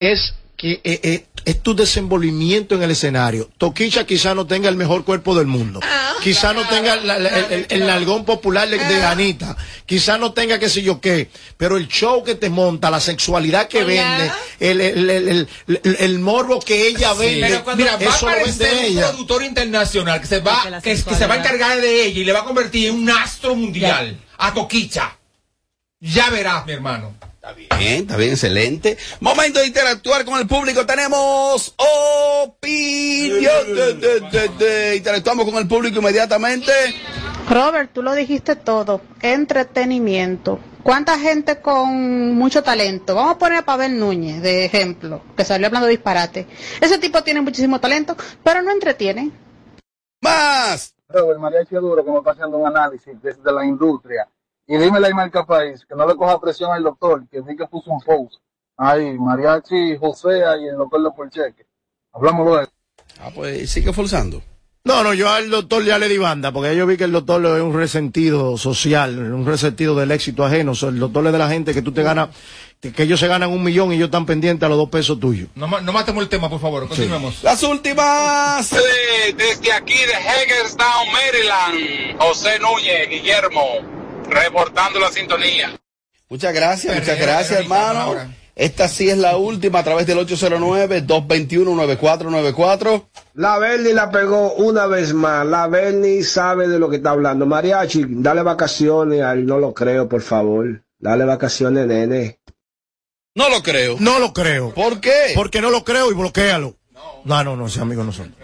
es que eh, eh, es tu desenvolvimiento en el escenario. Toquicha quizá no tenga el mejor cuerpo del mundo. Ah, quizá no tenga la- la- el, el nalgón popular de, de Anita. Quizá no tenga qué sé yo qué. Pero el show que te monta, la sexualidad que vende, el, el, el, el- el- el morbo que ella vende, Pero mira, va a eso lo aparecer vende un ella. productor internacional que se va, que, que se va a encargar de ella y le va a convertir en un astro mundial a Toquicha. Ya verás, mi hermano. Bien, está bien, excelente. Momento de interactuar con el público. Tenemos opinión. De, de, de, de. Interactuamos con el público inmediatamente. Robert, tú lo dijiste todo. Entretenimiento. ¿Cuánta gente con mucho talento? Vamos a poner a Pavel Núñez de ejemplo, que salió hablando de disparate. Ese tipo tiene muchísimo talento, pero no entretiene. ¡Más! mariachi es duro que me está haciendo un análisis desde la industria. Y dime la marca país, que no le coja presión al doctor, que vi que puso un post. Ahí, mariachi Josea y el doctor de Porcheque. Hablamos luego. Ah, pues sigue forzando. No, no, yo al doctor ya le di banda, porque yo vi que el doctor es un resentido social, un resentido del éxito ajeno. O sea, el doctor es de la gente que tú te ganas, que ellos se ganan un millón y ellos están pendientes a los dos pesos tuyos. No, no matemos el tema, por favor. Continuemos. Las últimas. Desde aquí de Hagerstown, Maryland, José Núñez, Guillermo, reportando la sintonía. Muchas gracias, muchas gracias, hermano. Esta sí es la última a través del 809-221-9494. La Berni la pegó una vez más. La Berni sabe de lo que está hablando. Mariachi, dale vacaciones. Ay, no lo creo, por favor. Dale vacaciones, nene. No lo creo. No lo creo. ¿Por qué? Porque no lo creo y bloquealo. No, no, no, ese amigo no son.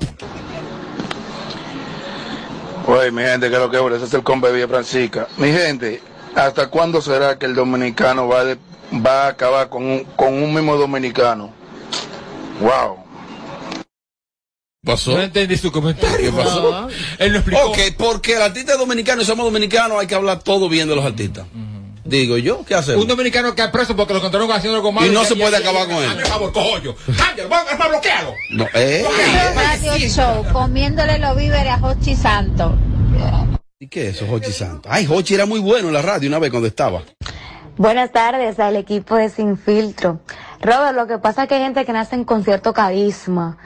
Oye, mi gente, que lo que ese es el combe Villa Francisca. Mi gente, ¿hasta cuándo será que el dominicano va, de- va a acabar con un, con un mismo dominicano? Wow. ¿Pasó? No entendí su comentario. ¿Qué pasó? Él lo explicó. Ok, porque el artista es dominicano y somos dominicanos, hay que hablar todo bien de los artistas. Digo yo, ¿qué hacemos? Un dominicano que ha preso porque lo encontraron haciendo algo malo. Y no se puede acabar con él. Hazme favor, cojollo. Cállalo, vamos a bloquearlo. No, eh. Radio Show, comiéndole los víveres a Hochi Santo. ¿Y qué es eso, Hochi Santos? Ay, Hochi era muy bueno en la radio una vez cuando estaba. Buenas tardes al equipo de Sin Filtro. Robert, lo que pasa es que hay gente que nace con cierto carisma,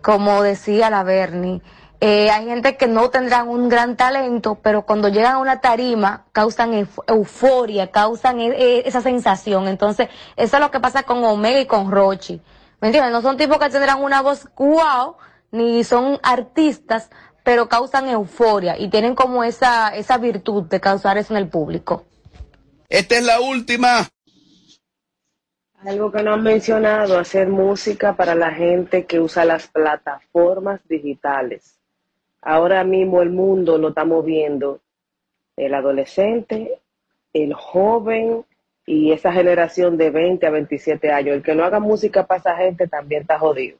como decía la Bernie. Eh, hay gente que no tendrán un gran talento, pero cuando llegan a una tarima causan euf- euforia, causan eh, eh, esa sensación. Entonces, eso es lo que pasa con Omega y con Rochi. ¿Me entiendes? No son tipos que tendrán una voz wow, ni son artistas, pero causan euforia y tienen como esa, esa virtud de causar eso en el público. Esta es la última. Algo que no han mencionado, hacer música para la gente que usa las plataformas digitales. Ahora mismo el mundo lo estamos viendo, el adolescente, el joven y esa generación de 20 a 27 años. El que no haga música para esa gente también está jodido.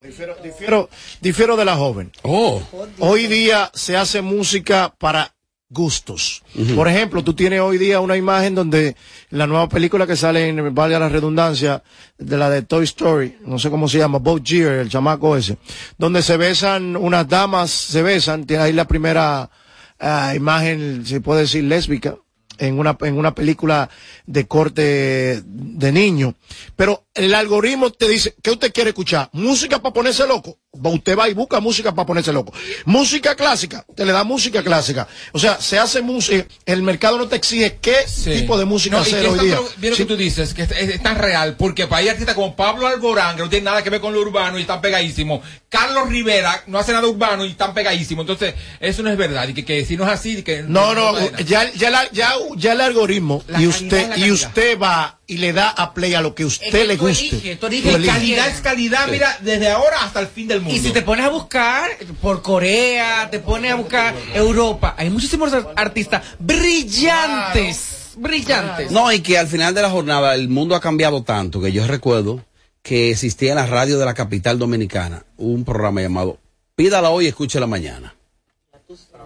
Difiero, difiero de la joven. Oh. Hoy día se hace música para gustos. Por ejemplo, tú tienes hoy día una imagen donde la nueva película que sale en, valga la redundancia, de la de Toy Story, no sé cómo se llama, Bob Gear, el chamaco ese, donde se besan, unas damas se besan, tiene ahí la primera ah, imagen, se puede decir lésbica, en una, en una película de corte de niño. Pero el algoritmo te dice, ¿qué usted quiere escuchar? ¿Música para ponerse loco? Usted va y busca música para ponerse loco. Música clásica, te le da música clásica. O sea, se hace música, el mercado no te exige qué tipo de música No, hacer hoy día. bien lo que tú dices, que es, es tan real, porque para hay artistas como Pablo Alborán, que no tiene nada que ver con lo urbano y están pegadísimos. Carlos Rivera no hace nada urbano y están pegadísimos. Entonces, eso no es verdad. Y que, que si no es así, que No, no, ya, ya, la- ya, ya el algoritmo La y usted, y usted va y le da a play a lo que usted que le guste. tú Tú eliges. calidad es calidad, mira, desde ahora hasta el fin del mundo. Y si te pones a buscar por Corea, te pones a buscar Europa, hay muchísimos ar- artistas brillantes, brillantes. No, y que al final de la jornada el mundo ha cambiado tanto que yo recuerdo que existía en la radio de la capital dominicana un programa llamado Pídala hoy, escúchela mañana.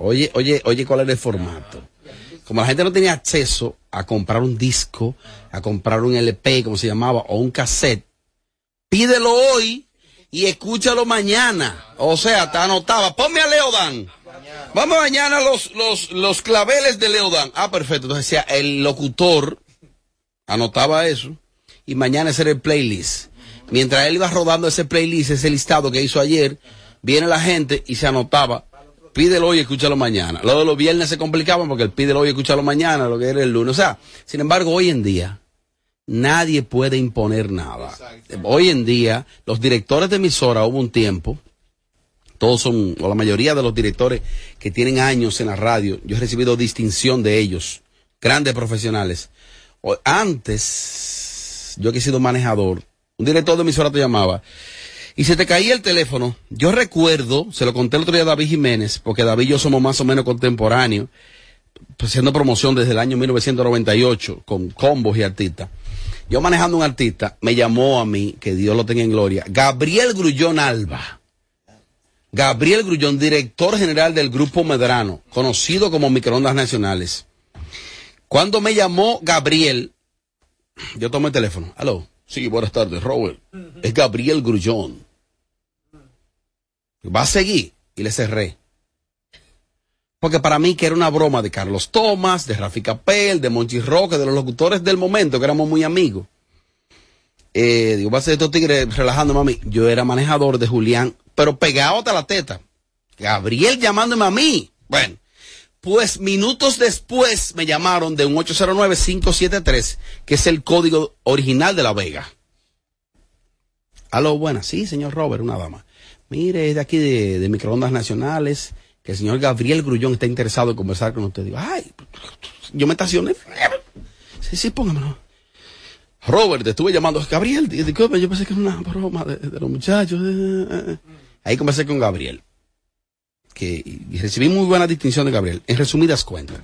Oye, oye, oye, ¿cuál era el formato? Como la gente no tenía acceso a comprar un disco, a comprar un LP, como se llamaba, o un cassette, pídelo hoy y escúchalo mañana. O sea, te anotaba, ponme a Leodan. Vamos mañana los, los, los claveles de Leodan. Ah, perfecto. Entonces decía, el locutor anotaba eso. y mañana ese era el playlist. Mientras él iba rodando ese playlist, ese listado que hizo ayer, viene la gente y se anotaba. Pídelo hoy y escúchalo mañana. Lo de los viernes se complicaba porque el pídelo hoy y escúchalo mañana, lo que era el lunes. O sea, sin embargo, hoy en día, nadie puede imponer nada. Hoy en día, los directores de emisora hubo un tiempo, todos son, o la mayoría de los directores que tienen años en la radio, yo he recibido distinción de ellos, grandes profesionales. O- Antes, yo que he sido manejador, un director de emisora te llamaba y se te caía el teléfono. Yo recuerdo, se lo conté el otro día a David Jiménez, porque David y yo somos más o menos contemporáneos, pues, haciendo promoción desde el año 1998 con combos y artistas. Yo manejando un artista, me llamó a mí, que Dios lo tenga en gloria, Gabriel Grullón Alba. Gabriel Grullón, director general del Grupo Medrano, conocido como Microondas Nacionales. Cuando me llamó Gabriel, yo tomé el teléfono. Aló. Sí, buenas tardes, Robert. Es Gabriel Grullón. Va a seguir. Y le cerré. Porque para mí que era una broma de Carlos Thomas, de Rafi Capel, de Monchi Roque, de los locutores del momento, que éramos muy amigos. Eh, digo, va a ser estos tigres relajando, mami. Yo era manejador de Julián, pero pegado hasta la teta. Gabriel llamándome a mí. Bueno, pues minutos después me llamaron de un 809-573, que es el código original de La Vega. Aló, buenas. Sí, señor Robert, una dama. Mire, es de aquí de, Microondas Nacionales, que el señor Gabriel Grullón está interesado en conversar con usted. Ay, yo me estacioné. Sí, sí, póngamelo. Robert, estuve llamando. Gabriel, di- disculpe, yo pensé que era una broma de, de los muchachos. eh, eh, eh. Ahí conversé con Gabriel. Que, y recibí muy buena distinción de Gabriel. En resumidas cuentas.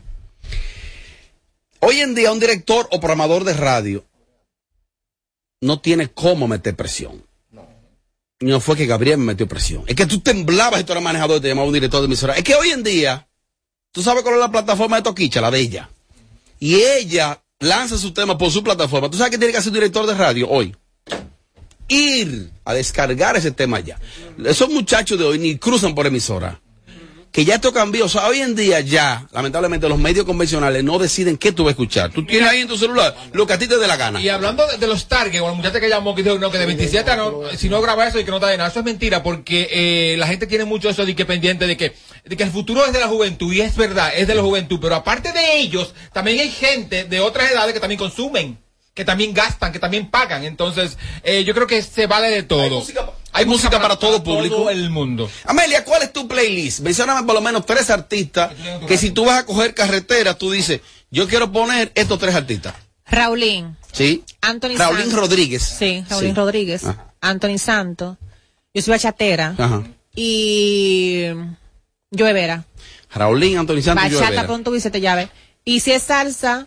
Hoy en día un director o programador de radio no tiene cómo meter presión. No fue que Gabriel me metió presión. Es que tú temblabas y tú eras manejador y te llamaba un director de emisora. Es que hoy en día, tú sabes cuál es la plataforma de Toquicha, la de ella. Y ella lanza su tema por su plataforma. ¿Tú sabes qué tiene que hacer un director de radio hoy? Ir a descargar ese tema ya. Esos muchachos de hoy ni cruzan por emisora. Que ya esto cambió. O sea, hoy en día ya, lamentablemente, los medios convencionales no deciden qué tú vas a escuchar. Tú tienes ahí en tu celular lo que a ti te dé la gana. Y hablando de, de los targets, o la muchacha que llamó que dijo no, que de 27 a no, si no graba eso y que no está de nada, eso es mentira, porque eh, la gente tiene mucho eso de que pendiente de que, de que el futuro es de la juventud, y es verdad, es de la juventud, pero aparte de ellos, también hay gente de otras edades que también consumen, que también gastan, que también pagan, entonces eh, yo creo que se vale de todo. Hay música para todo público. todo el mundo. Amelia, ¿cuál es tu playlist? Mencióname por lo menos tres artistas que si tú vas a coger carretera, tú dices, yo quiero poner estos tres artistas. Raulín, ¿Sí? Anthony Raulín Santos. Rodríguez. Sí, Raulín Sí. Rodríguez. Ajá. Anthony Santos. Yo soy bachatera. Ajá. Y Joe Vera. Raulín, Anthony Santos Joe Bachata Vera. pronto Vicente Llave. Y si es salsa,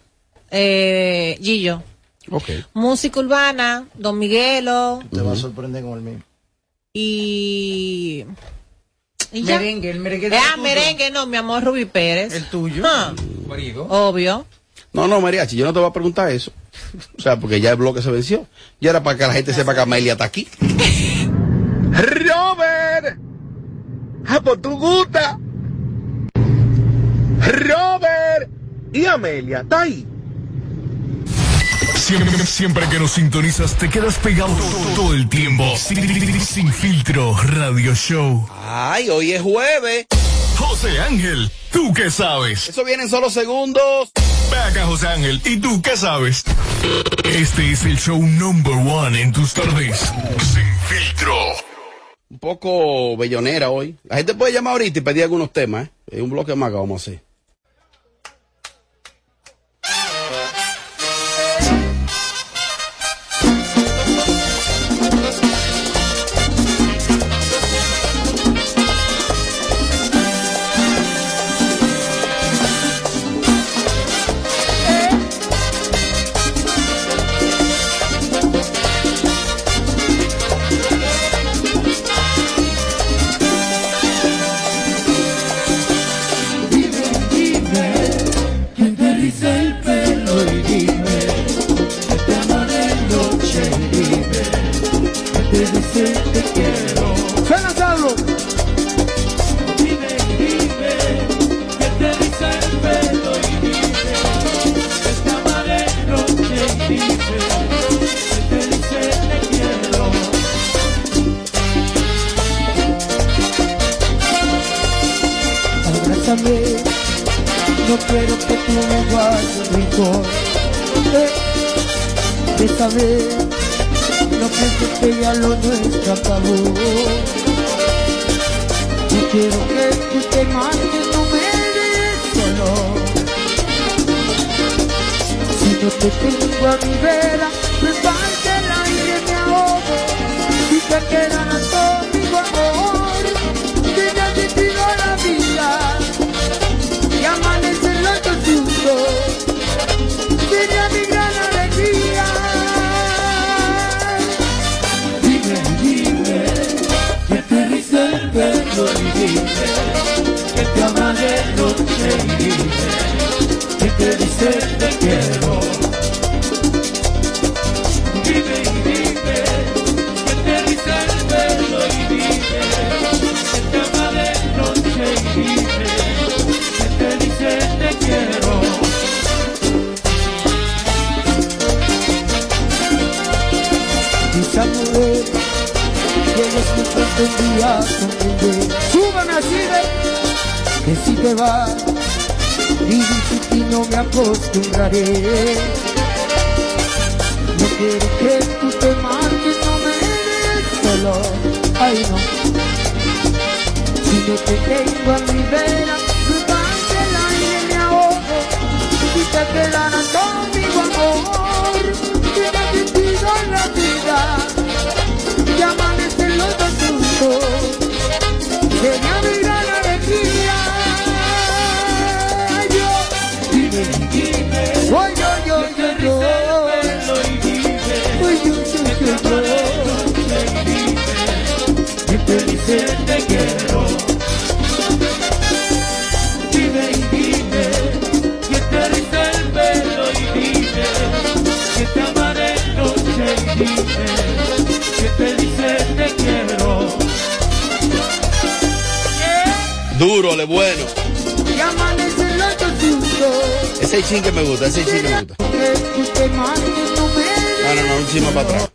eh, Gillo. Ok. Música urbana, Don Miguelo. Te va a sorprender con el mío. Y. y ya. Merengue, el merengue de ah, merengue, no, mi amor Rubí Pérez. El tuyo. Ah, obvio. No, no, Mariachi, yo no te voy a preguntar eso. O sea, porque ya el bloque se venció. Ya era para que la gente sepa que Amelia está aquí. Robert. Ah, pues tú gusta. Robert. Y Amelia, está ahí. Siempre, siempre que nos sintonizas te quedas pegado todo, todo el tiempo. Sin, sin filtro radio show. Ay, hoy es jueves. José Ángel, ¿tú qué sabes? Eso viene en solo segundos. Ve acá, José Ángel, ¿y tú qué sabes? Este es el show number one en tus tardes. Sin filtro. Un poco bellonera hoy. La gente puede llamar ahorita y pedir algunos temas, ¿eh? Es un bloque más que vamos a hacer. cielo. Suena Carlos. Vive, vive, que te riza el pelo y vive. Esta amarelo que vive, que te dice te quiero. Abrázame, no quiero que tú me vayas rincón. Eh, bésame no pienses que ya lo nuestro acabó. No quiero que tú te marches, no me dejes solo. Si no te tengo a mi vera, me falta el aire, me ahogo. Si te quedas que te ama de noche y te dice te vas, vivir sin ti no me acostumbraré. No quiero que tú te marches, no me dejes solo. Ay no, si no te tengo a mi vera, me falta el aire, me ahogo. Si te quedarás conmigo, amor, Duro, le bueno. Ese chin que me gusta, ese chin que me gusta. no me No, no, un chin más para atrás.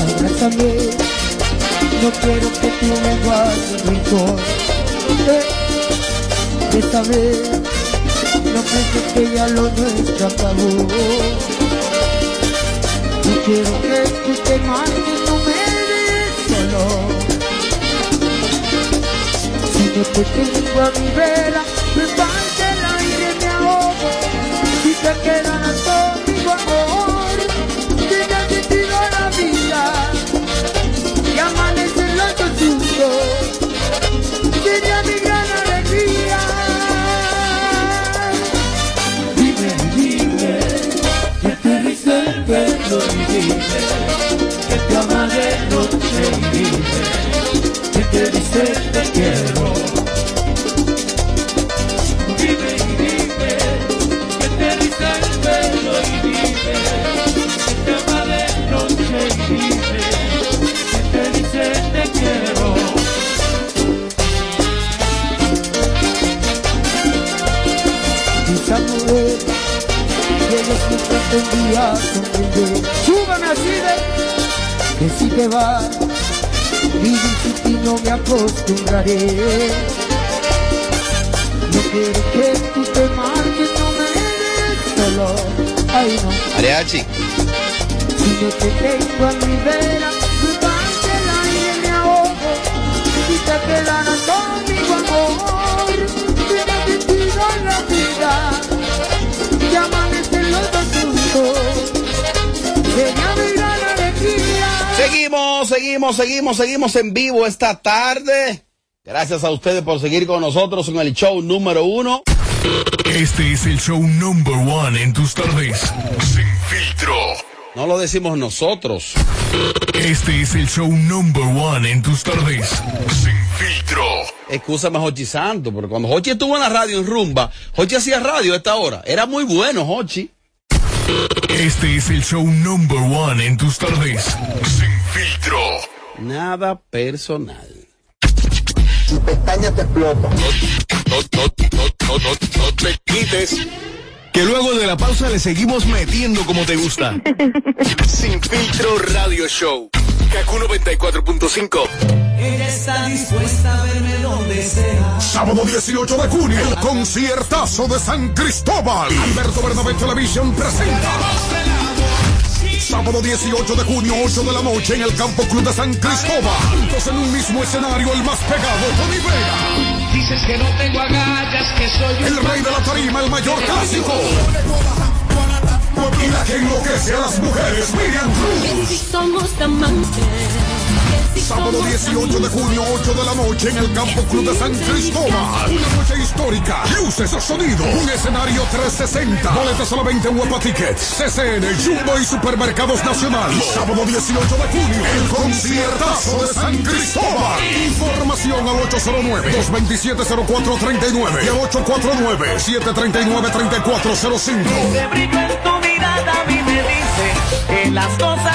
Abrázame, no quiero que tú me guardes rincón. Eh, bésame, no pienses que ya lo nuestro acabó. No quiero que tú te no me dejes solo. Si no te tengo a mi vera, me falta el aire, me ahogo. Si te quedarás que te ama de noche y dime, que te dice te quiero. Dime y dime, que te riza el pelo y dime, que te ama de noche y dime, que te dice te quiero. Quizá tienes que pronto un día sonreír. Así de que si te vas, vivir sin ti no me acostumbraré. No quiero que tú te marches, no me dejes solo. Ay no, Mariachi. si no te tengo a mi vera, Seguimos, seguimos, seguimos, seguimos en vivo esta tarde. Gracias a ustedes por seguir con nosotros en el show número uno. Este es el show number one en tus tardes. Sin filtro. No lo decimos nosotros. Este es el show number one en tus tardes. Sin filtro. Excúsame, Jochi Santo, pero cuando Jochi estuvo en la radio en Rumba, Jochi hacía radio a esta hora. Era muy bueno, Jochi. Este es el show number one en tus tardes. Sin filtro. Nada personal. Tu pestaña te explota. No, no, no, no, no, no te quites. Que luego de la pausa le seguimos metiendo como te gusta. Sin filtro radio show. Kaku 94.5. Ella está dispuesta a verme donde sea. Sábado 18 de junio, el conciertazo de San Cristóbal. Alberto Bernabé Television presenta. Sábado 18 de junio, 8 de la noche, en el Campo Club de San Cristóbal. Juntos en un mismo escenario, el más pegado, Tony Vega. Dices que no tengo agallas, que soy un El rey de la tarima, el mayor clásico. Y la que enloquece a las mujeres, Miriam Cruz. Somos amantes. Sábado 18 de junio, 8 de la noche en el Campo Club de San Cristóbal. Una noche histórica, luces, sonido, un escenario 360. Boletas a la venta en Huepa Tickets, CCN, Jumbo y Supermercados Nacional. Sábado 18 de junio, el conciertazo de San Cristóbal. Información al 809-227-0439 y al 849-739-3405. Mí me dice que las cosas.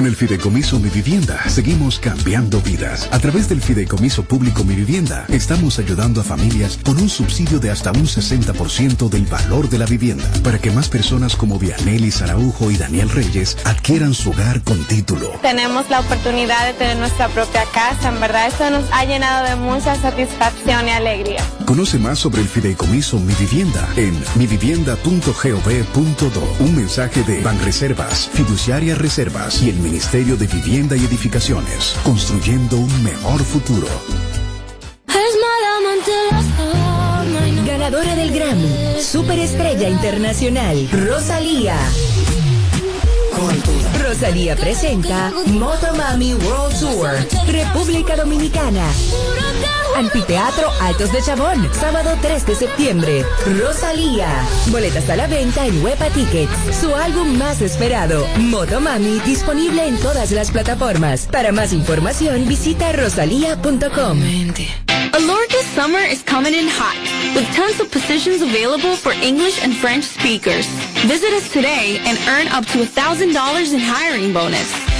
Con el Fideicomiso Mi Vivienda seguimos cambiando vidas. A través del Fideicomiso Público Mi Vivienda estamos ayudando a familias con un subsidio de hasta un 60% del valor de la vivienda para que más personas como Vianelli Saraujo y Daniel Reyes adquieran su hogar con título. Tenemos la oportunidad de tener nuestra propia casa. En verdad, eso nos ha llenado de mucha satisfacción y alegría. Conoce más sobre el Fideicomiso Mi Vivienda en mivivienda.gov.do. Un mensaje de Banreservas, Fiduciaria Reservas y el Ministerio de Vivienda y Edificaciones, construyendo un mejor futuro. Ganadora del Grammy, Superestrella Internacional, Rosalía. Rosalía presenta Motomami World Tour, República Dominicana. Anfiteatro Altos de Chabón, sábado 3 de septiembre. Rosalía. Boletas a la venta en Huepa Tickets. Su álbum más esperado, Motomami, disponible en todas las plataformas. Para más información, visita rosalía.com. Alorca's summer is coming in hot, with tons of positions available for English and French speakers. Visit us today and earn up to $1,000 in hiring bonus.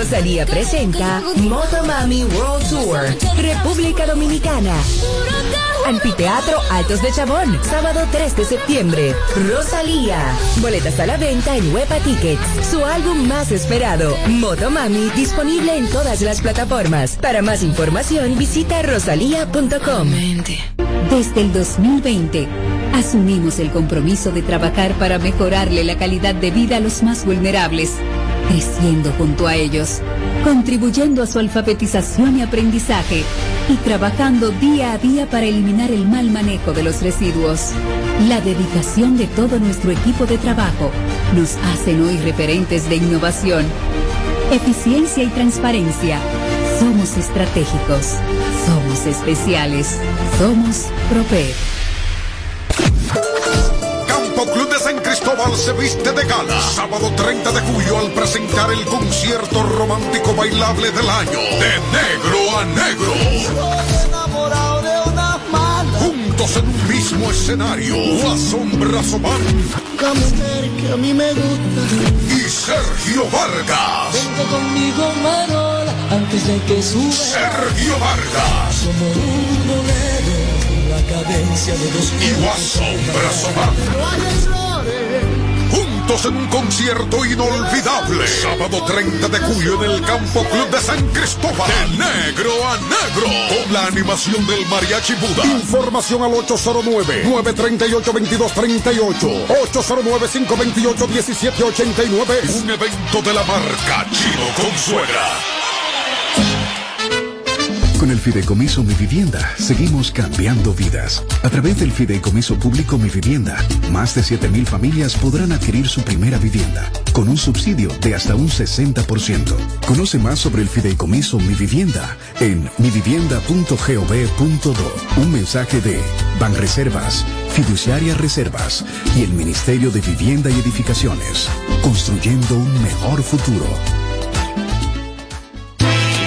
Rosalía presenta Motomami World Tour, República Dominicana. Anfiteatro Altos de Chabón, sábado 3 de septiembre. Rosalía. Boletas a la venta en Huepa Tickets. Su álbum más esperado, Motomami, disponible en todas las plataformas. Para más información, visita rosalía.com. Desde el 2020, asumimos el compromiso de trabajar para mejorarle la calidad de vida a los más vulnerables, creciendo junto a ellos, contribuyendo a su alfabetización y aprendizaje y trabajando día a día para eliminar el mal manejo de los residuos. La dedicación de todo nuestro equipo de trabajo nos hacen hoy referentes de innovación, eficiencia y transparencia. Somos estratégicos, somos especiales, somos Proper. Club de San Cristóbal se viste de gala. Sábado 30 de julio al presentar el concierto romántico bailable del año. De negro a negro. Juntos en un mismo escenario. La mujer que a mí me gusta. y Sergio Vargas. Vente conmigo, Marola, antes de que suba. Sergio Vargas. Como un cadencia de dos Y la sombra Soman. No hay errores. Juntos en un concierto inolvidable. Sábado 30 de julio en el Campo Club de San Cristóbal. De negro a negro. Con la animación del Mariachi Buda. Información al 809-938-2238. 809-528-1789. Un evento de la marca Chino Consuegra. Con el Fideicomiso Mi Vivienda seguimos cambiando vidas. A través del Fideicomiso Público Mi Vivienda, más de 7.000 familias podrán adquirir su primera vivienda con un subsidio de hasta un 60%. Conoce más sobre el Fideicomiso Mi Vivienda en mivivienda.gov.do. Un mensaje de Banreservas, Fiduciaria Reservas y el Ministerio de Vivienda y Edificaciones, construyendo un mejor futuro.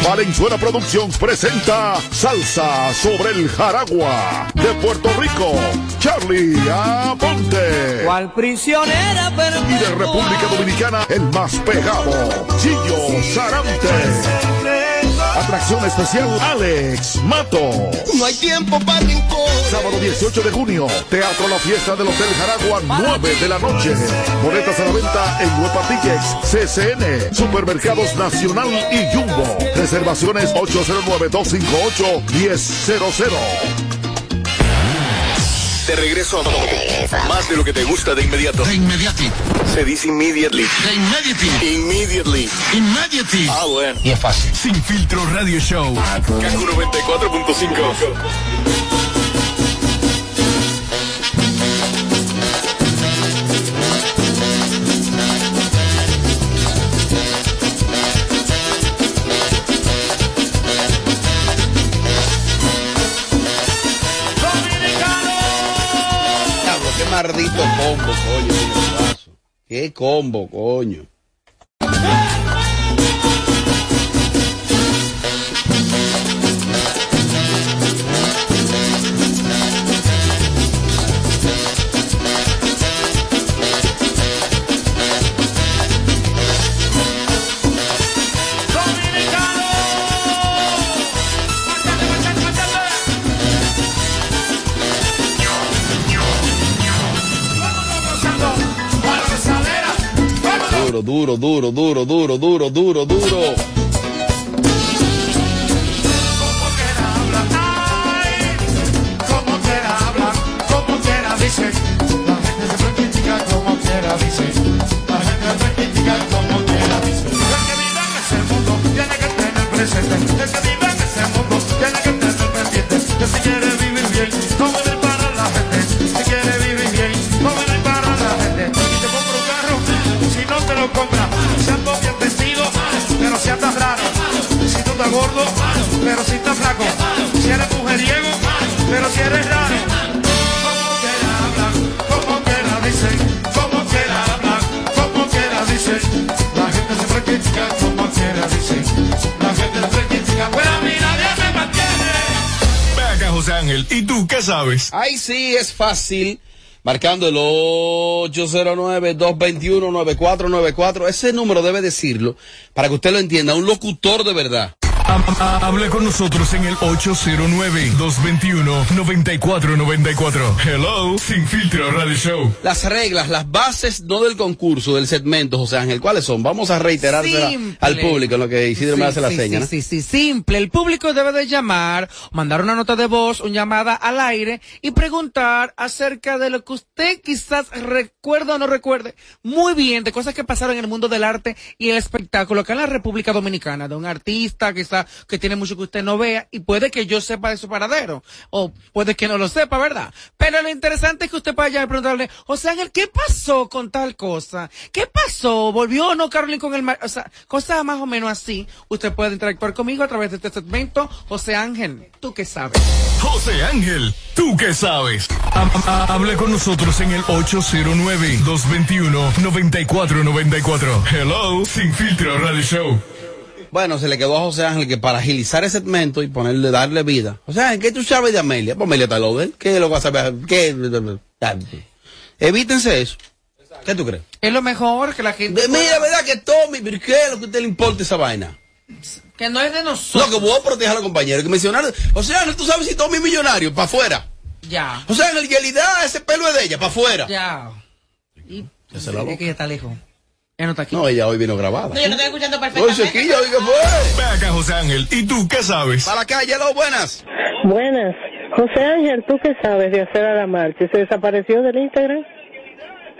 Valenzuela Productions presenta Salsa sobre el Jaragua de Puerto Rico, Charlie Aponte. Cual prisionera Y de República Dominicana, el más pegado, Chillo Sarante. Atracción especial, Alex Mato. No hay tiempo para rincón. Sábado 18 de junio, Teatro La Fiesta del Hotel Jaragua, 9 de la noche. Boletas a la venta en Huepa Tickets, CCN, Supermercados Nacional y Jumbo. Reservaciones 809-258-1000. De regreso a más de lo que te gusta de inmediato. De inmediati. Se dice immediately. De immediately. Immediately. Immediately. Ah, bueno. Y es fácil. Sin filtro radio show. Kaku 94.5. maldito combo, coño. Qué combo, coño. Duro, duro, duro, duro, duro, duro, duro, duro. Gordo, pero si estás flaco. Si eres mujeriego, pero si eres raro. Como quiera hablan, como quiera dicen, como quiera hablan, como quiera dicen. La gente siempre critica como quiera dicen. La gente siempre critica, pero a mí nadie me mantiene. Ve acá, José Ángel. ¿Y tú qué sabes? Ahí sí es fácil. Marcando el 809-221-9494. Ese número debe decirlo para que usted lo entienda. Un locutor de verdad. Hable con nosotros en el 809-221-9494. Hello, Sin Filtro Radio Show. Las reglas, las bases, no del concurso, del segmento, José Ángel. ¿Cuáles son? Vamos a Simple. al público en lo que Isidro me Sí, hace la sí, seña. ¿no? Sí, sí, sí, simple. El público debe de llamar, mandar una nota de voz, una llamada al aire y preguntar acerca de lo que usted quizás recuerda o no recuerde muy bien de cosas que pasaron en el mundo del arte y el espectáculo acá en la República Dominicana, de un artista quizás que tiene mucho que usted no vea y puede que yo sepa de su paradero o puede que no lo sepa, ¿verdad? Pero lo interesante es que usted llamar y preguntarle, José Ángel, ¿qué pasó con tal cosa? ¿Qué pasó? ¿Volvió o no Carolyn con el mar? O sea, cosas más o menos así. Usted puede interactuar conmigo a través de este segmento. José Ángel, ¿tú qué sabes? José Ángel, ¿tú qué sabes? Ha- ha- Hable con nosotros en el 809-221-9494. Hello, Sin Filtro Radio Show. Bueno, se le quedó a José Ángel que para agilizar el segmento y ponerle, darle vida. O sea, ¿qué tú sabes de Amelia? Pues Amelia está lo de él. ¿Qué lo que va a saber? ¿Qué? Evítense eso. ¿Qué tú crees? Es lo mejor que la gente... De- Mira, ¿verdad que Tommy? ¿Pero qué es lo que a usted le importa esa vaina? Que no es de nosotros. No, que voy a proteger a los compañeros. Que mencionaron. O sea, tú sabes si Tommy es millonario, para afuera. Ya. O sea, en realidad ese pelo es de ella, para afuera. Ya. Y Ya se la que ella está lejos. Ella no está aquí. No, ella hoy vino grabada. No, yo no estoy escuchando Oye, perfectamente. Sequilla, oiga, fue. Ve acá, José Ángel. ¿Y tú qué sabes? Para la calle, lo buenas. Buenas. José Ángel, ¿tú qué sabes de hacer a la marcha? ¿Se desapareció del Instagram?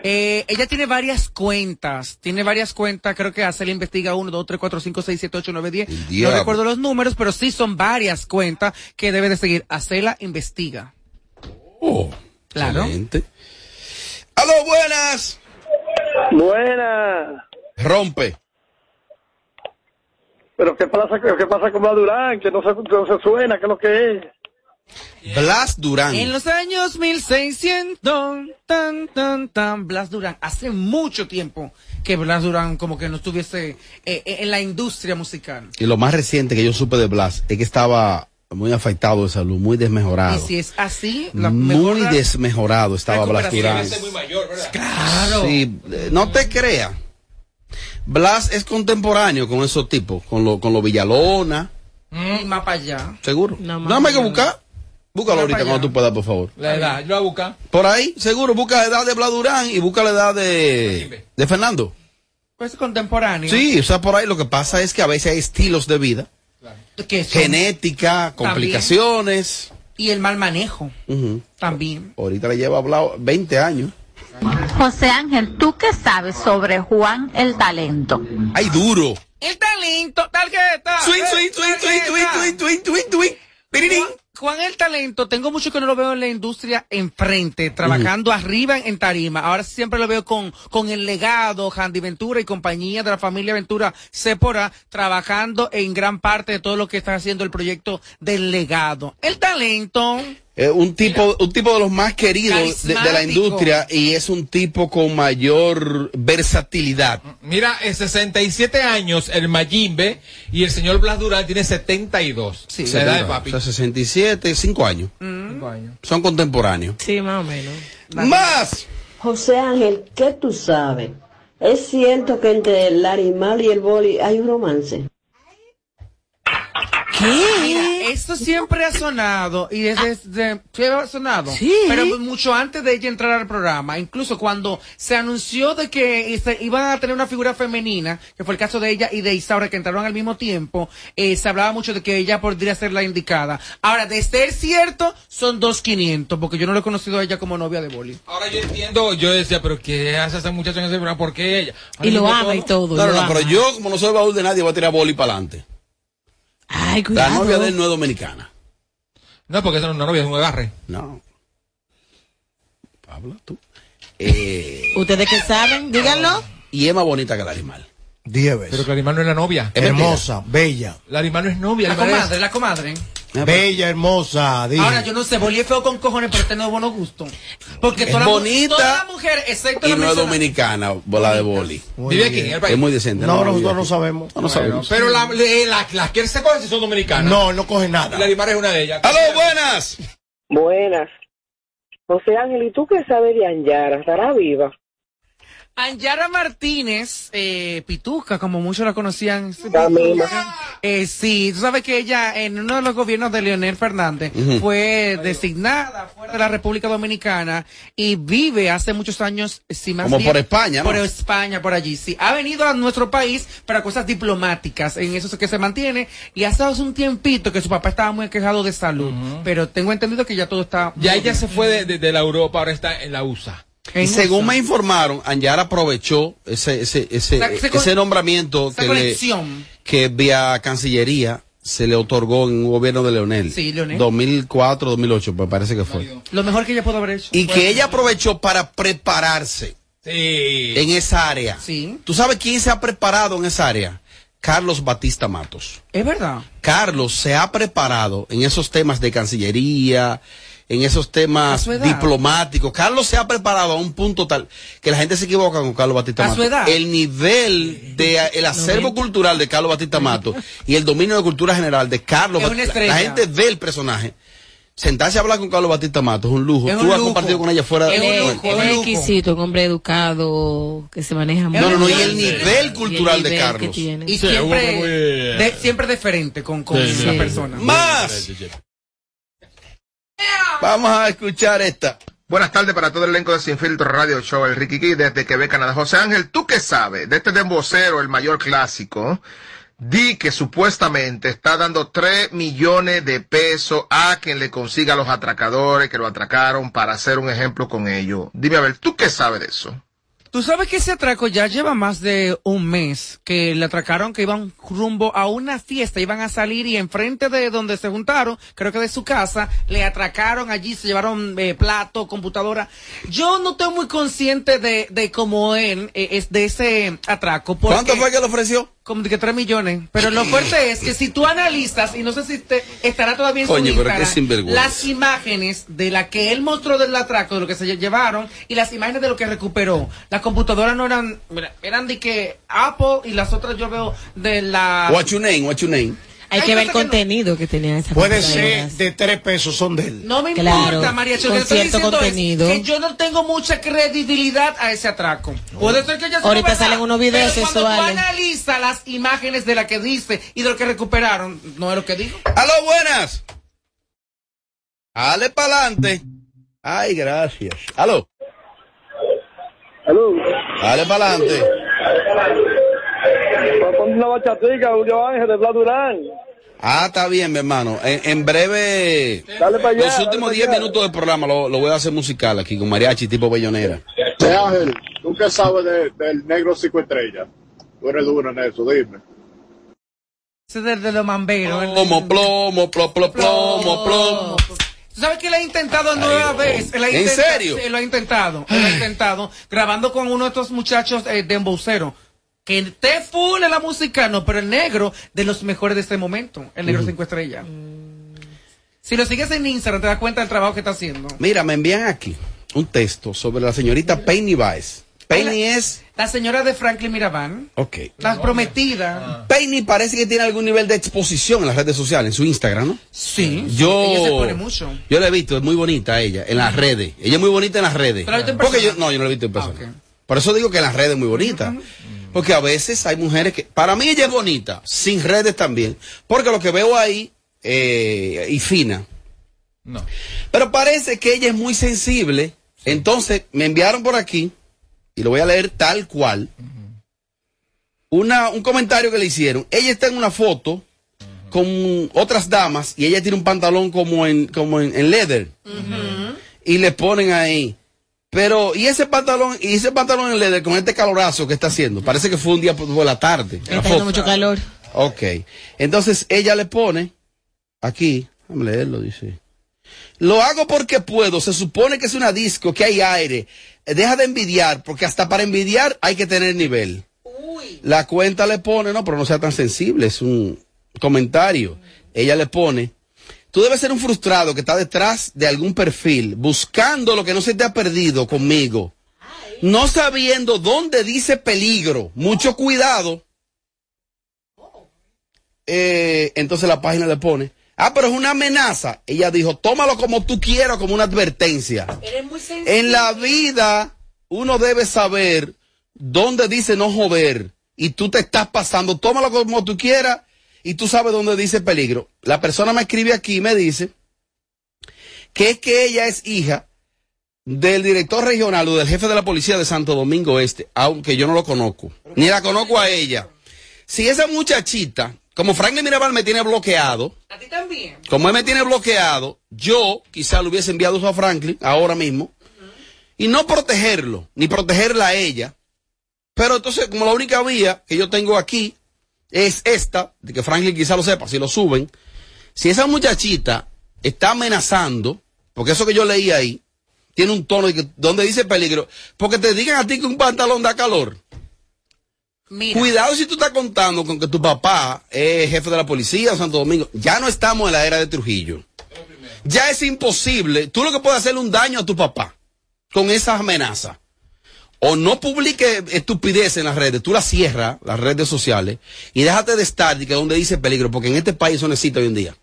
Eh, ella tiene varias cuentas, tiene varias cuentas, creo que hace, le investiga 1, 2, 3, 4, 5, 6, 7, 8, 9, 10. No recuerdo los números, pero sí son varias cuentas que debe de seguir. Hacela investiga. Oh, Claro. excelente. ¡Aló, buenas! Buenas. Rompe. Pero ¿qué pasa, qué pasa con Madurán? Que no se, no se suena, ¿qué es lo que es? Blas Durán. En los años 1600, tan, tan, tan, Blas Durán. Hace mucho tiempo que Blas Durán como que no estuviese eh, eh, en la industria musical. Y lo más reciente que yo supe de Blas es que estaba muy afectado de salud, muy desmejorado. Y si es así, la Muy desmejorado estaba Blas Durán. Claro. Sí, eh, no te creas. Blas es contemporáneo con esos tipos, con lo, con los Villalona, Y más para allá. seguro. No, No, más hay que buscar. Búscalo ahorita cuando tú puedas, por favor. La edad, yo la voy a buscar. Por ahí, seguro, busca la edad de Blas Durán y busca la edad de, de Fernando. Pues contemporáneo. Sí, o sea, por ahí lo que pasa es que a veces hay estilos de vida, Que son- genética, complicaciones. Y el mal manejo también. Ahorita le lleva hablado 20 años. José Ángel, ¿tú qué sabes sobre Juan el Talento? ¡Ay, duro! El talento, tarjeta. Swing, swing, swing, swing, swing, swing, swing, swing, swing. Juan el talento, tengo mucho que no lo veo en la industria enfrente, trabajando arriba en, en tarima. Ahora siempre lo veo con, con el legado, Handy Ventura y compañía de la familia Ventura Sepora, trabajando en gran parte de todo lo que está haciendo el proyecto del legado. El talento, Eh, un tipo, un tipo de los más queridos de, de la industria y es un tipo con mayor versatilidad. Mira, en 67 años el Mayimbe y el señor Blas Durán tiene 72. Sí. La edad de papi. O sea, 67, 5 años. Cinco años. Son contemporáneos. Sí, más o menos. ¡Más! José Ángel, ¿qué tú sabes? ¿Es cierto que entre el Larimal y el Boli hay un romance? Mira, esto siempre ha sonado y desde, desde- sí ha sonado, pero mucho antes de ella entrar al programa, incluso cuando se anunció de que se- iban a tener una figura femenina, que fue el caso de ella y de Isaura que entraron al mismo tiempo, eh, se hablaba mucho de que ella podría ser la indicada. Ahora, de ser cierto, son dos quinientos, porque yo no lo he conocido a ella como novia de Boli. Ahora yo entiendo, yo decía, pero ¿qué hace esa muchacha en ese programa? ¿Por qué ella? Y lo ama y todo. No, no, no, pero yo, como no soy baúl de nadie, voy a tirar boli para adelante. Ay, La novia de él no es dominicana. No, porque esa no es una novia, es un agarre. No. Habla tú. Eh, Ustedes que saben, díganlo. y es más bonita que la animal. Diez veces. Pero Clarimar no es la novia. Es mentira. Hermosa, bella. Clarimar no es novia. La Clarimar es- comadre, la comadre. Bella, hermosa. dije. Ahora, yo no sé, Boli es feo con cojones, pero este no es bueno gusto. Porque las mu- bonita todas las mujeres, excepto Y la no es dominicana, bola de boli. Vive aquí en el país. Es muy decente. No, nosotros no sabemos. No, no sabemos. Pero la- le- la- las que él se coge si son dominicanas. No, no coge nada. Clarimar es una de ellas. ¡Aló, buenas! Buenas. José Ángel, ¿y tú qué sabes de Anyara? ¿Estará viva? Anyara Martínez, eh, Pituca, como muchos la conocían. Eh, sí, tú sabes que ella en uno de los gobiernos de Leonel Fernández fue designada fuera de la República Dominicana y vive hace muchos años, si más Como bien, por España, ¿no? Por España, por allí, sí. Ha venido a nuestro país para cosas diplomáticas, en eso es que se mantiene, y hace un tiempito que su papá estaba muy quejado de salud, pero tengo entendido que ya todo está... Ya ella se fue de, de- de la Europa, ahora está en la USA. Y según me informaron, Anyara aprovechó ese, ese, ese, ese nombramiento que, le, que vía Cancillería se le otorgó en un gobierno de Leonel. Sí, Leonel. 2004, 2008, me parece que fue. Lo mejor que ella pudo haber hecho. Y que ella aprovechó para prepararse Sí. en esa área. Sí. ¿Tú sabes quién se ha preparado en esa área? Carlos Batista Matos. Es verdad. Carlos se ha preparado en esos temas de Cancillería, en esos temas diplomáticos. Carlos se ha preparado a un punto tal que la gente se equivoca con Carlos Batista Mato. El nivel de eh, el acervo cultural de Carlos Batista Mato y el dominio de cultura general de Carlos Es una Batista. La estrella. gente ve el personaje. Sentarse a hablar con Carlos Batista Mato es un lujo. Es Tú un has lujo. compartido con ella fuera Es un de lujo. Es un exquisito, un hombre educado, que se maneja muy No, no, no, y bien. el nivel cultural de nivel Carlos. Y Sí, siempre, muy- de, siempre deferente con, con Sí, la sí. persona. Más. Vamos a escuchar esta. Buenas tardes para todo el elenco de Sin Filtro Radio Show, el Key desde Quebec, Canadá. José Ángel, ¿tú qué sabes de este dembocero, el mayor clásico? Di que supuestamente está dando 3 millones de pesos a quien le consiga a los atracadores que lo atracaron para hacer un ejemplo con ellos. Dime a ver, ¿tú qué sabes de eso? Tú sabes que ese atraco ya lleva más de un mes que le atracaron que iban rumbo a una fiesta, iban a salir y enfrente de donde se juntaron, creo que de su casa, le atracaron allí, se llevaron eh, plato, computadora. Yo no estoy muy consciente de, de cómo él eh, es de ese atraco. porque- ¿Cuánto fue que le ofreció? Como de que 3 millones. Pero lo fuerte es que si tú analizas, y no sé si te, estará todavía en su Coño, Instagram, las imágenes de la que él mostró del atraco, de lo que se llevaron, y las imágenes de lo que recuperó. Computadoras no eran, mira, eran de que Apple y las otras yo veo de la... What you name, what you name. Hay que ver el contenido que tenía esa Puede ser de tres pesos, son de él. No me Claro, importa, María con cierto contenido. es que yo no tengo mucha credibilidad a ese atraco. Puede ser que ya Ahorita verdad, salen unos videos pero sexuales. tú analizas las imágenes de la que dice y de lo que recuperaron, no es lo que dijo. ¡Aló, buenas! ¡Ale pa'lante! Ay, gracias. ¡Aló! Aló. ¡Ale pa'lante! Pon una bachatica, Julio Ángel de Durán. Ah, está bien, mi hermano. En, en breve, Dale pa' allá, los dale últimos pa' 10 allá. minutos del programa lo, lo voy a hacer musical aquí con mariachi tipo bellonera. Eh, Ángel, ¿tú qué sabes de- del negro cinco estrellas? Tú eres duro en eso, dime. Ese es del de los mamberos. Plomo, plomo, plomo, plomo, plomo, plomo. ¿Tú sabes que él ha intentado nueva vez? Él ha ¿En intenta- serio? Sí, lo ha intentado. Él lo ha intentado. Grabando con uno de estos muchachos eh, de embocero. Que esté full en la música, no, pero el negro de los mejores de este momento. El negro Ujú. cinco estrellas. Si lo sigues en Instagram, te das cuenta del trabajo que está haciendo. Mira, me envían aquí un texto sobre la señorita Penny Baez. Penny es... La señora de Franklin Mirabal. Ok. La prometida. Penny parece que tiene algún nivel de exposición en las redes sociales, en su Instagram, ¿no? Sí. Yo, Ella se pone mucho. yo la he visto, es muy bonita ella, en las redes. Ella es muy bonita en las redes. ¿Pero la en Porque yo, no, yo no la he visto en persona. Por eso digo que en las redes es muy bonita. Porque a veces hay mujeres que, para mí ella es bonita, sin redes también. Porque lo que veo ahí, eh, y fina. No. Pero parece que ella es muy sensible. Entonces, me enviaron por aquí, y lo voy a leer tal cual, una, un comentario que le hicieron. Ella está en una foto con otras damas y ella tiene un pantalón como en, como en, en leather. Y le ponen ahí. Pero, y ese pantalón, y ese pantalón en leather con este calorazo que está haciendo, parece que fue un día por, la tarde. Está haciendo mucho calor. Ok. Entonces ella le pone aquí, déjame leerlo, dice. Lo hago porque puedo. Se supone que es una disco, que hay aire. Eh, Deja de envidiar, porque hasta para envidiar hay que tener nivel. La cuenta le pone, no, pero no sea tan sensible, es un comentario. Ella le pone, tú debes ser un frustrado que está detrás de algún perfil, buscando lo que no se te ha perdido conmigo, no sabiendo dónde dice peligro. Mucho cuidado. Eh, entonces la página le pone, ah, pero es una amenaza. Ella dijo, tómalo como tú quieras, como una advertencia. Eres muy. En la vida, uno debe saber dónde dice no joder. Y tú te estás pasando, tómalo como tú quieras y tú sabes dónde dice peligro. La persona me escribe aquí y me dice que es que ella es hija del director regional o del jefe de la policía de Santo Domingo Este, aunque yo no lo conozco, ni la conozco a ella. Si esa muchachita, como Franklin Mirabal me tiene bloqueado, A ti también. como él me tiene bloqueado, yo quizá le hubiese enviado eso a Franklin ahora mismo y no protegerlo, ni protegerla a ella. Pero entonces, como la única vía que yo tengo aquí es esta, de que Franklin quizá lo sepa, si lo suben, si esa muchachita está amenazando, porque eso que yo leí ahí, tiene un tono que, donde dice peligro, porque te digan a ti que un pantalón da calor. Cuidado si tú estás contando con que tu papá es jefe de la policía de Santo Domingo. Ya no estamos en la era de Trujillo. Ya es imposible. Tú lo que puedes hacerle un daño a tu papá con esas amenazas. O no publique estupidez en las redes, tú las cierras, las redes sociales, y déjate de estar que donde dice peligro, porque en este país eso necesita hoy en día.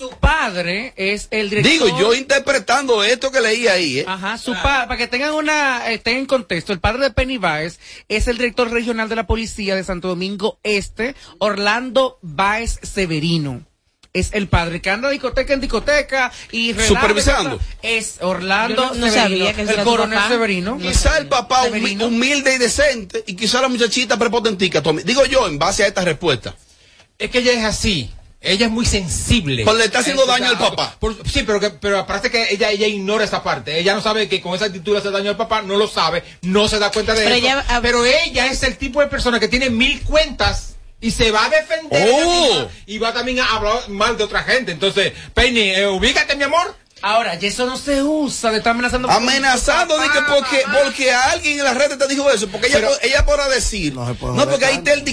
Su padre es el director. Digo, yo interpretando esto que leí ahí, ¿eh? Ajá, su padre, para que tengan una, estén en contexto, el padre de Penny Baez es el director regional de la policía de Santo Domingo Este, Orlando Baez Severino. Es el padre que anda de discoteca en discoteca y Supervisando. Es Orlando no- no Severino, sabía que el coronel papá. Severino. Quizá el papá Severino. humilde y decente, y quizá la muchachita prepotentica. Tommy. Digo yo, en base a esta respuesta. Es que ella es así. Ella es muy sensible. Pues le está haciendo daño al papá. por- sí, pero que, pero parece que ella, ella ignora esa parte. Ella no sabe que con esa actitud le hace daño al papá, no lo sabe, no se da cuenta de Pero eso. ella- pero ella es el tipo de persona que tiene mil cuentas y se va a defender Oh. y va también a hablar mal de otra gente. Entonces, Penny, eh, ubícate, mi amor. Ahora, y eso no se usa de estar amenazando. Amenazando de que porque, porque alguien en la red te dijo eso, porque ella, Pero- ella podrá decir, no, porque ahí está el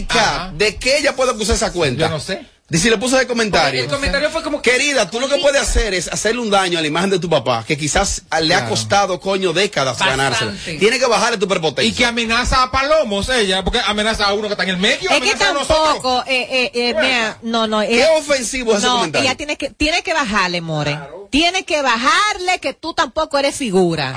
de que ella puede acusar esa cuenta. Yo no sé. Dice, si le puso de comentario. El comentario fue como Querida, tú lo que puedes hacer es hacerle un daño a la imagen de tu papá, que quizás le ha costado, coño, décadas Bastante. ganársela. Tiene que bajarle tu prepotencia. Y que amenaza a palomos ella, porque amenaza a uno que está en el medio. Es que amenaza a nosotros. tampoco, eh, eh, eh, mira, no, no. Qué ofensivo es ese no, comentario. ella tiene que, tiene que bajarle, More. Tiene que bajarle que tú tampoco eres figura.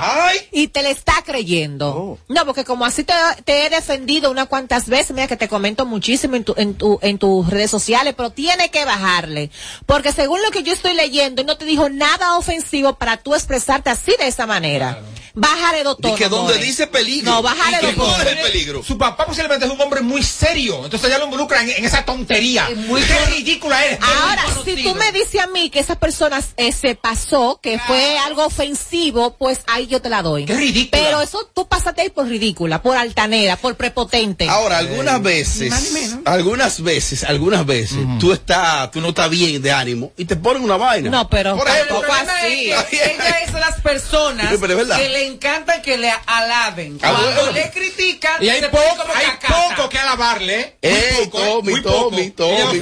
Y te le está creyendo. No, porque como así te, te he defendido unas cuantas veces, mira que te comento muchísimo en, tu, en, tu, en tus redes sociales, pero tiene que bajarle. Porque según lo que yo estoy leyendo, él no te dijo nada ofensivo para tú expresarte así de esa manera. Bájale dos Y tonos, que donde More. dice peligro. No, bájale ¿Y dos tonos. es el peligro? Su papá posiblemente es un hombre muy serio, entonces ella lo involucra en, en esa tontería. Muy Qué ridícula eres. Ahora, si tú me dices a mí que esa persona eh, se pasó, que fue algo ofensivo, pues ahí yo te la doy. Qué ridícula. Pero eso tú pasaste ahí por ridícula, por altanera, por prepotente. Ahora, algunas veces, algunas veces, algunas veces, tú estás, tú no estás bien de ánimo y te ponen una vaina. No, pero Por ejemplo, tampoco El problema así. es que ella es de las personas Sí, pero es verdad. que le encanta que le alaben. Ah, Cuando le critican, Y hay poco, hay poco que alabarle. ¿eh? Poco, ¿eh? Tommy, muy poco. Tommy, Tommy.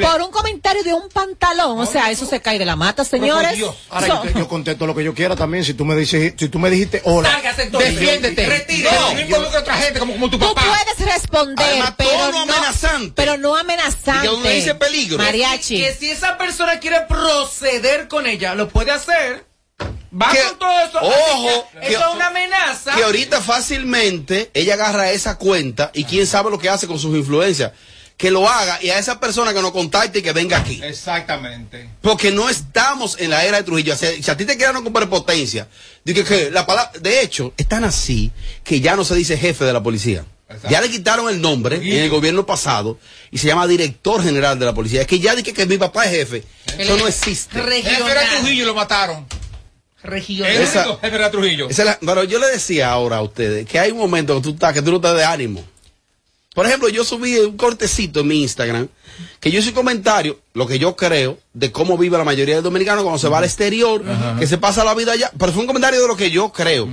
Por un comentario, de un pantalón, o sea, eso se cae de la mata, señores. Ahora yo, te- yo contesto lo que yo quiera también. Si tú me dices, si tú me dijiste hola, Sálgase entonces. Defiéndete. Retírese. No, no involucra a otra gente como, como tu Tú puedes responder, Además, pero tono no, amenazante. pero no amenazante. Y que donde dice peligro. Mariachi. Que si esa persona quiere proceder con ella, lo puede hacer. Va Que- con todo eso. ojo, que- eso es una amenaza. que ahorita fácilmente ella agarra esa cuenta y quién sabe lo que hace con sus influencias. Que lo haga y a esa persona que nos contacte y que venga aquí. Exactamente. Porque no estamos en la era de Trujillo. Si, si a ti te quedaron con prepotencia, de, que, que la palabra, de hecho, es tan así que ya no se dice jefe de la policía. Ya le quitaron el nombre en el gobierno pasado y se llama director general de la policía. Es que ya dije que mi papá es jefe. Eso no existe. Jefe era Trujillo y lo mataron. Regional. Esa- único jefe era Trujillo. Esa la- pero yo le decía ahora a ustedes que hay un momento que tú estás, que tú no estás de ánimo. Por ejemplo, yo subí un cortecito en mi Instagram que yo hice un comentario, lo que yo creo, de cómo vive la mayoría de dominicanos cuando se va al exterior, que se pasa la vida allá. Pero fue un comentario de lo que yo creo.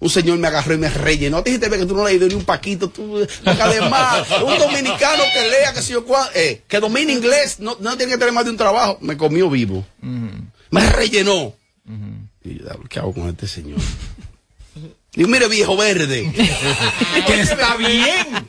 Un señor me agarró y me rellenó. Te dijiste que tú no le has ni un paquito. Tú, porque además, un dominicano que lea, que si yo cuá- eh, que domine inglés, no, no tiene que tener más de un trabajo. Me comió vivo. Me rellenó. Y yo, "Diablo, ¿qué hago con este señor? Digo, mire, viejo verde. que está bien.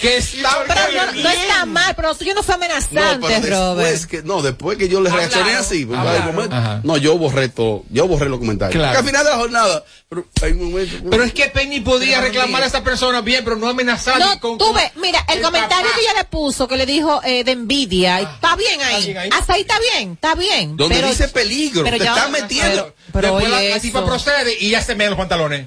Que está Pero no, no está mal, pero yo no fue No, amenazante, pero Robert. después que, no, después que yo le reaccioné así, pues, hablaron. hay un momento- no, yo borré todo, yo borré los comentarios. Claro. Que al final de la jornada, pero hay un momento. Pero es que Penny podía Pero reclamar a esa persona bien, pero no amenazar. No, con, ves, mira, el el comentario papá. que ella le puso, que le dijo eh, de envidia, está bien ahí. bien ahí. Hasta ahí está bien, está bien. donde pero- dice peligro, pero te ya- está metiendo. Pero, pero Después la, la tipa procede y ya se me los pantalones.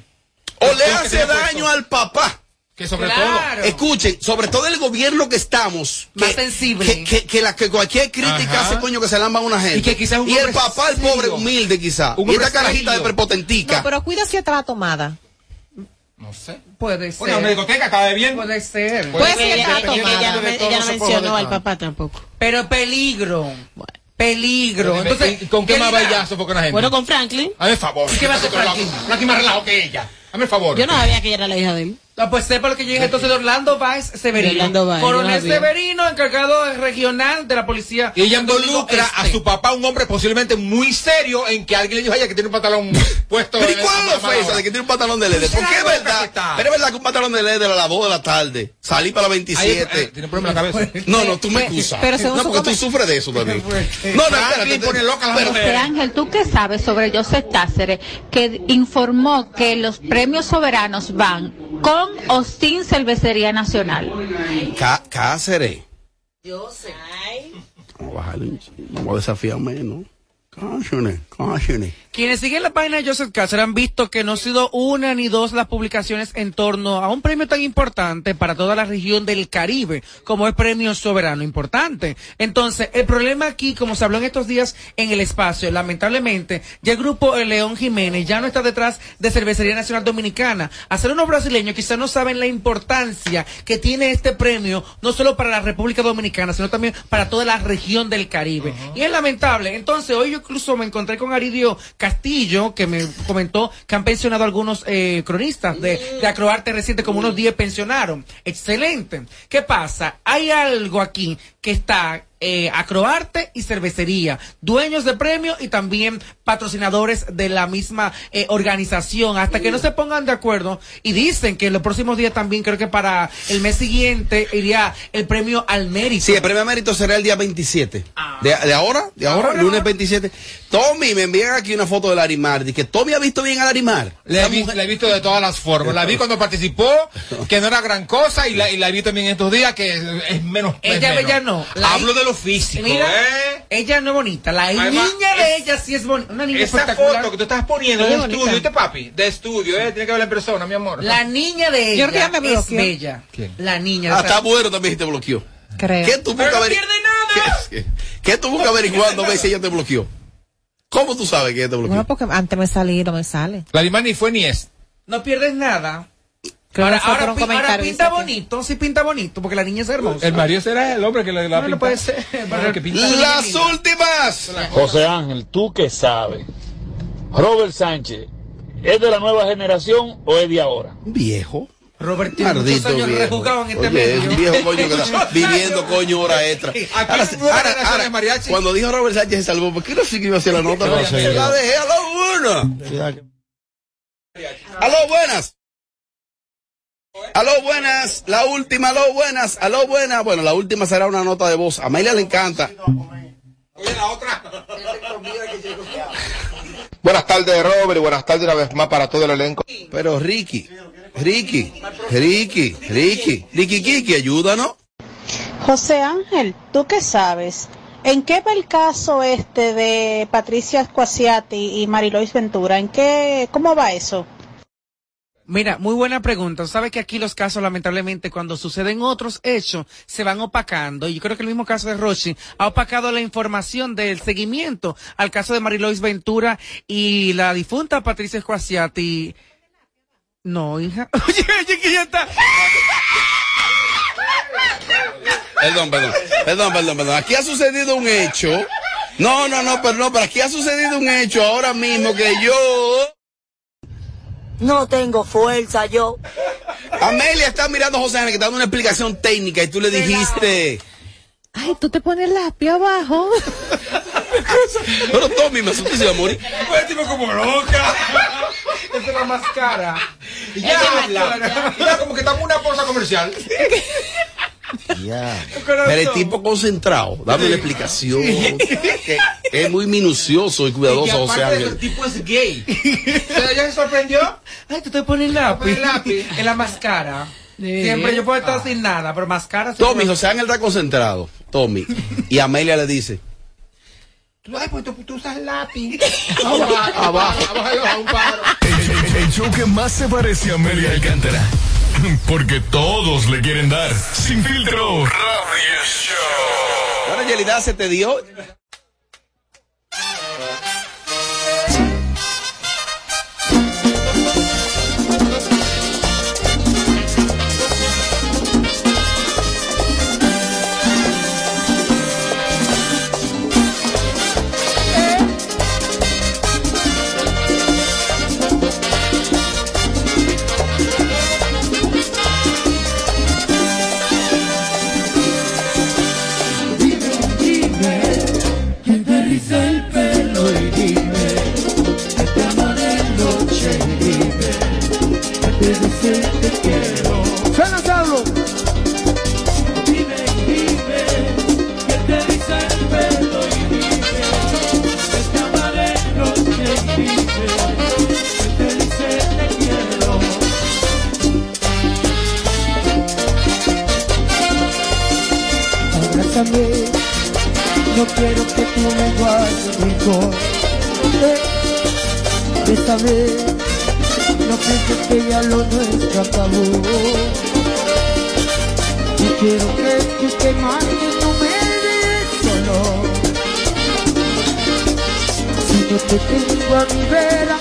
o le hace daño al papá. Que sobre Claro. Escuchen, sobre todo el gobierno que estamos, que, Más sensible. que, que, que la, que cualquier crítica Ajá. hace coño que se lamba a una gente. Y que quizás un Y el papá, el pobre, humilde quizá. Un Y esta carajita de prepotentica. No, pero cuida si estaba tomada. todo. No sé. Puede ser. Bueno, una discoteca está bebiendo. Puede ser. Puede ser que ella, estaba ella- tomada. ella no, todo ella no mencionó al papá tampoco. Pero peligro. Peligro. Entonces, ¿Y ¿con qué más vallazo fue con la gente? Bueno, con Franklin. Hazme el favor. ¿Y qué va a hacer Franklin? Franklin más relajado que ella. Hazme el favor. Yo no sabía que ella era la hija de él. Ah, pues sepa lo que llega entonces de Orlando Vice Severino. Orlando yo Coronel no. Severino, encargado regional de la policía. Y ella involucra a Este. su papá, un hombre posiblemente muy serio, en que alguien le dijo a ella que tiene un pantalón puesto. Pero ¿y en- cuál la ofensa de que tiene un pantalón de LED? Porque es verdad, pero es verdad que un pantalón de LED a las 2 de la tarde, salí para la Ahí, eh, 27. tiene un problema en la cabeza. No, no, tú me excusas. pero según No, su porque tú sufres de eso también. No, no, Franklin espérate. pone loca a las pero-. José Ángel, ¿tú qué sabes sobre Joseph Táceres que informó que los premios soberanos van con o sin cervecería nacional? Cá- Cáceres. Yo sé. Vamos a bajarle Vamos a desafiar menos. Cáceres, Cáceres. Quienes siguen la página de Joseph Cáceres han visto que no ha sido una ni dos las publicaciones en torno a un premio tan importante para toda la región del Caribe, como es Premio Soberano Importante. Entonces, el problema aquí, como se habló en estos días en el espacio, lamentablemente, ya el grupo León Jiménez ya no está detrás de Cervecería Nacional Dominicana. Hacer unos brasileños quizás no saben la importancia que tiene este premio, no solo para la República Dominicana, sino también para toda la región del Caribe. Y es lamentable. Entonces, hoy yo incluso me encontré con Aridio Castillo, que me comentó que han pensionado algunos eh, cronistas de, de Acroarte reciente, como unos 10 pensionaron. Excelente. ¿Qué pasa? Hay algo aquí que está eh, Acroarte y Cervecería, dueños de premio y también patrocinadores de la misma eh, organización, hasta que no se pongan de acuerdo y dicen que en los próximos días también, creo que para el mes siguiente iría el premio al mérito. Sí, el premio al mérito será el día 27. De, de ahora, de ahora, lunes 27. Tommy, me envían aquí una foto de Larimar. Dice que Tommy ha visto bien a Larimar. La he, visto, la he visto de todas las formas. La vi cuando participó, que no era gran cosa, y la, y la visto también estos días, que es, es menos. es Ella, menos. no. La- Hablo de físico, Mira, ¿eh? ella no es bonita. La Además, niña de ella sí es bonita. Una niña Esa espectacular. foto que tú estás poniendo de es estudio. ¿viste, papi? De estudio, ¿eh? Tiene que verla en persona, mi amor. La niña de Yo creo que ella ya me es bella. La niña. Ah, está bueno también si te bloqueó. Creo. ¿Qué tú Pero no pierde nada. ¿Qué, qué tú buscas averiguando a ver si ella te bloqueó? ¿Cómo tú sabes que ella te bloqueó? Bueno, porque antes me salí y no me sale. La ni fue ni es. no pierdes nada. Ahora, que ahora, un ahora pinta que- bonito, sí pinta bonito, porque la niña es hermosa. El marido será el hombre que le la No, no pinta. puede ser. Bueno, que pinta. Las últimas. José Ángel, ¿tú qué sabes? Robert Sánchez, ¿es de la nueva generación o es de ahora? Viejo. Robert tiene muchos años viejo. rejugado en este Oye, es medio. un viejo coño que está viviendo coño hora extra. Ahora, no ahora, ahora, mariachi. cuando dijo Robert Sánchez se salvó, ¿por qué no siguió hacia la nota? No, Porque sí, la no. dejé a la una. Aló, buenas. Aló, buenas. La última, aló, buenas. Aló, buenas. Bueno, la última será una nota de voz. A Mayla le encanta. Oye, la otra. Buenas tardes, Robert, y buenas tardes una vez más para todo el elenco. Pero Ricky, Ricky, Ricky, Ricky, Ricky Kiki, ayúdanos. José Ángel, ¿tú qué sabes? ¿En qué va el caso este de Patricia Esquasiati y Marilois Ventura? ¿En qué, cómo va eso? Mira, muy buena pregunta. Sabes que aquí los casos, lamentablemente, cuando suceden otros hechos, se van opacando. Y yo creo que el mismo caso de Rochi ha opacado la información del seguimiento al caso de Marilois Ventura y la difunta Patricia Esquasiati. No, hija. Oye, oye, que ya está. Perdón, perdón, perdón, perdón, perdón. Aquí ha sucedido un hecho. No, no, no, perdón, pero aquí ha sucedido un hecho ahora mismo que yo. No tengo fuerza yo. Amelia está mirando a José Ángel que está dando una explicación técnica y tú le dijiste. Ay, tú te pones el lápiz abajo. Pero Tommy me asusté se iba a morir. Pues tipo como loca. Esa es la más cara. Y ya habla. Y ya como que estamos en una pausa comercial. Pero el tipo concentrado, dando una explicación. que es muy minucioso y cuidadoso de eso, el tipo es gay. O sea, ella se sorprendió. Ay, tú te pones lápiz. El lápiz. En la más cara. Siempre yo puedo estar sin nada, pero más cara. Tommy, José Ángel está concentrado. Tommy. Y Amelia le dice. Ay, pues tú, tú usas lápiz. Abajo. Abajo. Abajo el show que más se parece a Amelia Alcántara. Porque todos le quieren dar. Sin filtro. Radio Show. Ahora, Yelida, se te dio. No quiero que tú me guardes. Eh, Esta vez no pienses que ya lo nuestro acabó. Y quiero que tú te marches, no me solo. Si no te tengo a mi vera,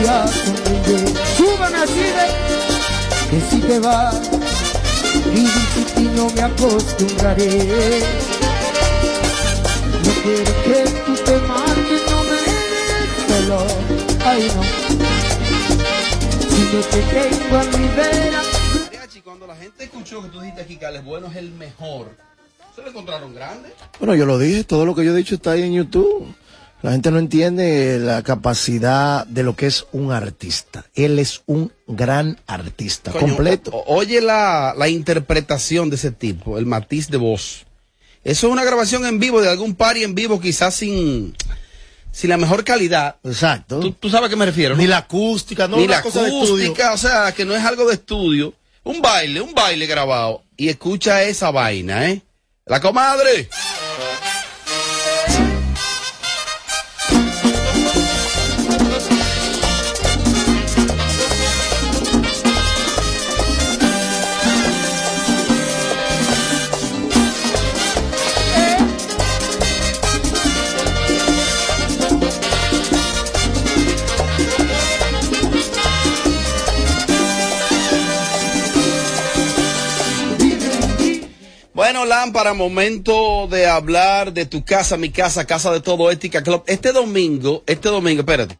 tendría sonreír. Súbame así de que si te vas, sin ti no me acostumbraré. No quiero que tú te marches, no me dejes solo. Ay no, si no te tengo a mi vera. Mariachi, cuando la gente escuchó que tú dijiste aquí que Alex Bueno es el mejor, ¿se lo encontraron grande? Bueno, yo lo dije, todo lo que yo he dicho está ahí en YouTube. La gente no entiende la capacidad de lo que es un artista. Él es un gran artista, Coño, completo. oye la, la interpretación de ese tipo, el matiz de voz. Eso es una grabación en vivo de algún party en vivo, quizás sin, sin la mejor calidad. Exacto. ¿Tú, tú sabes a qué me refiero? Ni la acústica, no Ni una la cosa de acústica, o sea, que no es algo de estudio. Un baile, un baile grabado. Y escucha esa vaina, ¿eh? La comadre. Lámpara, momento de hablar de tu casa, mi casa, casa de todo Ética Club. Este domingo, este domingo, espérate.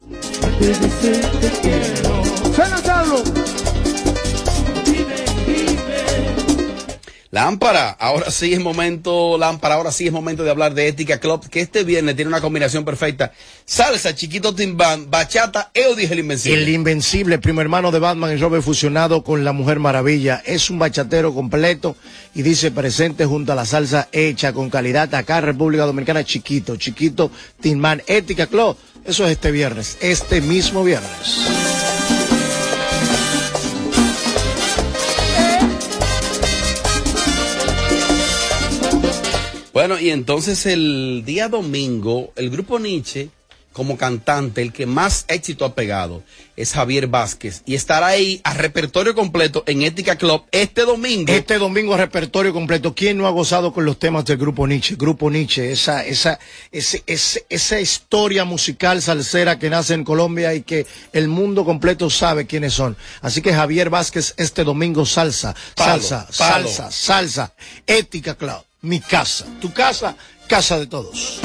Lámpara, ahora sí es momento, Lámpara, ahora sí es momento de hablar de Ética Club, que este viernes tiene una combinación perfecta. Salsa, chiquito timbán, bachata, Eudis el Invencible. El Invencible, primo hermano de Batman y Robert fusionado con la Mujer Maravilla. Es un bachatero completo y dice presente junto a la salsa hecha con calidad acá República Dominicana. Chiquito, chiquito, Tinman, Ética Club. Eso es este viernes, este mismo viernes. Bueno, y entonces el día domingo, el grupo Nietzsche, como cantante, el que más éxito ha pegado es Javier Vázquez. Y estará ahí a repertorio completo en Ética Club este domingo. Este domingo repertorio completo. ¿Quién no ha gozado con los temas del grupo Nietzsche? Grupo Nietzsche, esa, esa, ese, ese- esa historia musical salsera que nace en Colombia y que el mundo completo sabe quiénes son. Así que Javier Vázquez este domingo salsa, Palo, salsa, palo. salsa, salsa, ética club, mi casa, tu casa, casa de todos.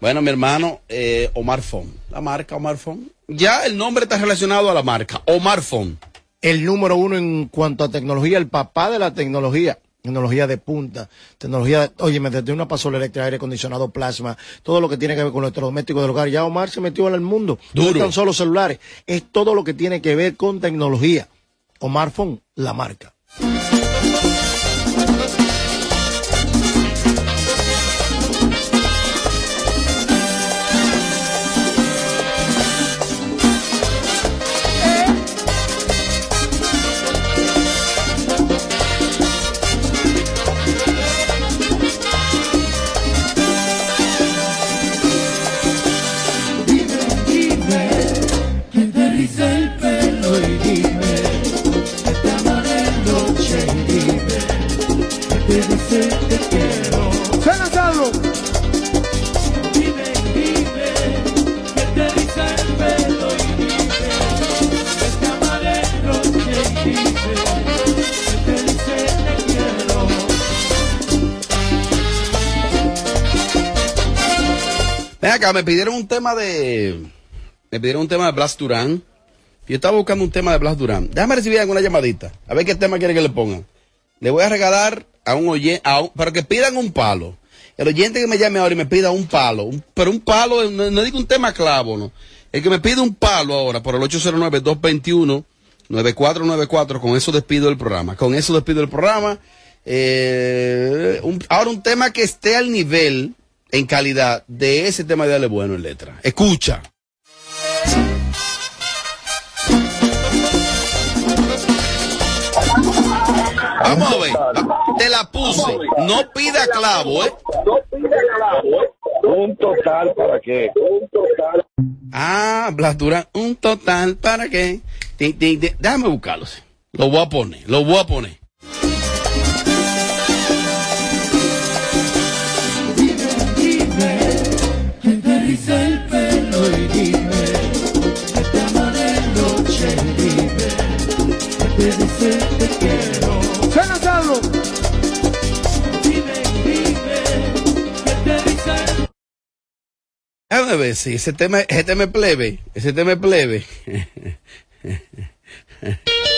Bueno, mi hermano, eh, Omar Fon. La marca Omar Fon. Ya el nombre está relacionado a la marca, Omar Fon. el número uno en cuanto a tecnología, el papá de la tecnología. Tecnología de punta, tecnología, oye, desde una pasola eléctrica, aire acondicionado, plasma, todo lo que tiene que ver con electrodomésticos del hogar. Ya Omar se metió en el mundo. No Duro. están solo celulares, es todo lo que tiene que ver con tecnología. Omar Fon, la marca. Acá, me pidieron un tema de. Me pidieron un tema de Blas Durán. Yo estaba buscando un tema de Blas Durán. Déjame recibir alguna llamadita. A ver qué tema quiere que le pongan. Le voy a regalar a un oyente, para que pidan un palo. El oyente que me llame ahora y me pida un palo. pero un palo, no, digo un tema clavo, ¿no? El que me pide un palo ahora por el 809-221-9494. Con eso despido el programa. Con eso despido el programa. Eh, ahora un tema que esté al nivel en calidad de ese tema de Dale Bueno en letra. Escucha. Vamos a ver. Te la puse. No pida clavo, ¿eh? Un total para qué? Un total. Ah, Blas Durán, un total, ¿para qué? Déjame buscarlo. sí. Lo voy a poner, lo voy a poner. Dice quiero. ¡Suena Pablo! Dime, dime, que te el Déjame ver si ese tema, ese tema es plebe. Ese tema es plebe.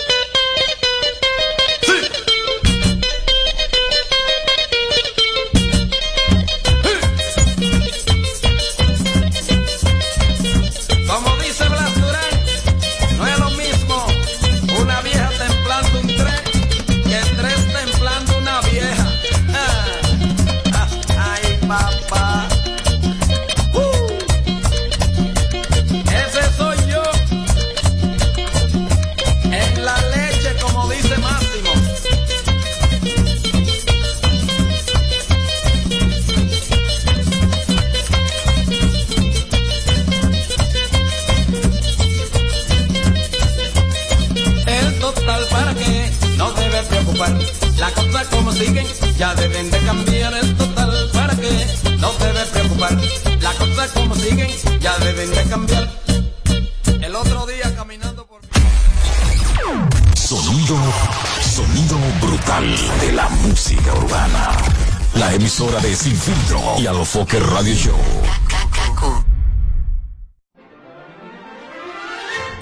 Sin Filtro y Alofoque Radio Show.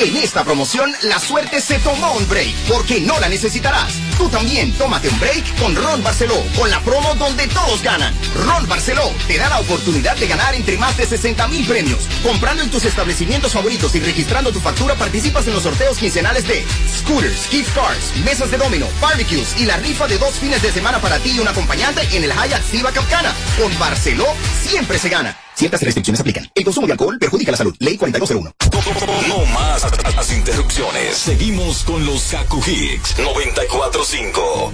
En esta promoción, la suerte se tomó un break, porque no la necesitarás. Tú también tómate un break con Ron Barceló, con la promo donde todos ganan. Ron Barceló te da la oportunidad de ganar entre más de 60 mil premios. Comprando en tus establecimientos favoritos y registrando tu factura, participas en los sorteos quincenales de scooters, gift cards, mesas de domino, barbecues y la rifa de dos fines de semana para ti y un acompañante en el Hyatt Siva Capcana. Con Barceló siempre se gana. Ciertas restricciones aplican. El consumo de alcohol perjudica la salud. Ley 4201. No más las interrupciones. Seguimos con los Kaku Hicks 945.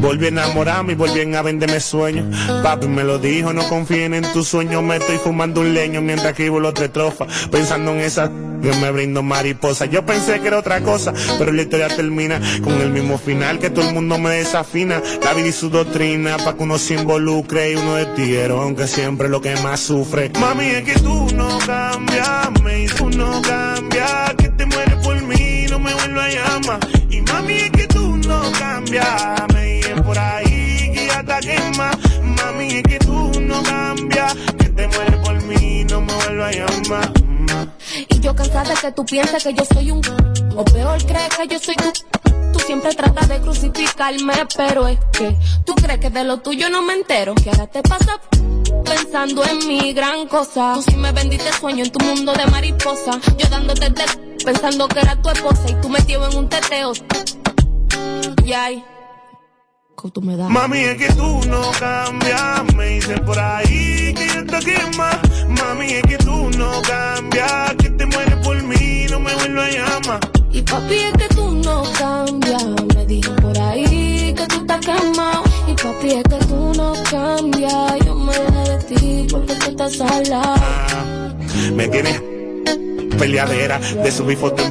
Volví a enamorarme y volví a venderme sueños. Papi me lo dijo, no confíen en tus sueños. Me estoy fumando un leño mientras escribo los tres trofas. Pensando en esa que me brindo mariposa. Yo pensé que era otra cosa, pero la historia termina con el mismo final que todo el mundo me desafina. La y su doctrina, pa' que uno se involucre y uno de aunque siempre lo que más sufre. Mami, es que tú no cambias, me tú no cambias. Que te mueres por mí, no me vuelvo a llamar. Mami, es que tú no cambias, me y por ahí que ya te quema. Mami, es que tú no cambias, que te mueres por mí, no me vuelvo a llamar. Y yo cansada de que tú pienses que yo soy un... O peor crees que yo soy tú. Tú siempre tratas de crucificarme, pero es que tú crees que de lo tuyo no me entero. Que ahora te pasa pensando en mi gran cosa. Tú sí me vendiste sueño en tu mundo de mariposa. Yo dándote de pensando que era tu esposa y tú metido en un teteo. Y que tú me das. Mami, es que tú no cambias, me dicen por ahí que yo te quema. Mami, es que tú no cambias, que te mueres por mí, no me vuelvo a llamar. Y papi, es que tú no cambias. Me dijo por ahí que tú estás quemado. Y papi, es que tú no cambias. Yo me dejé de ti porque te estás al lado. Me tienes peleadera de subir fotos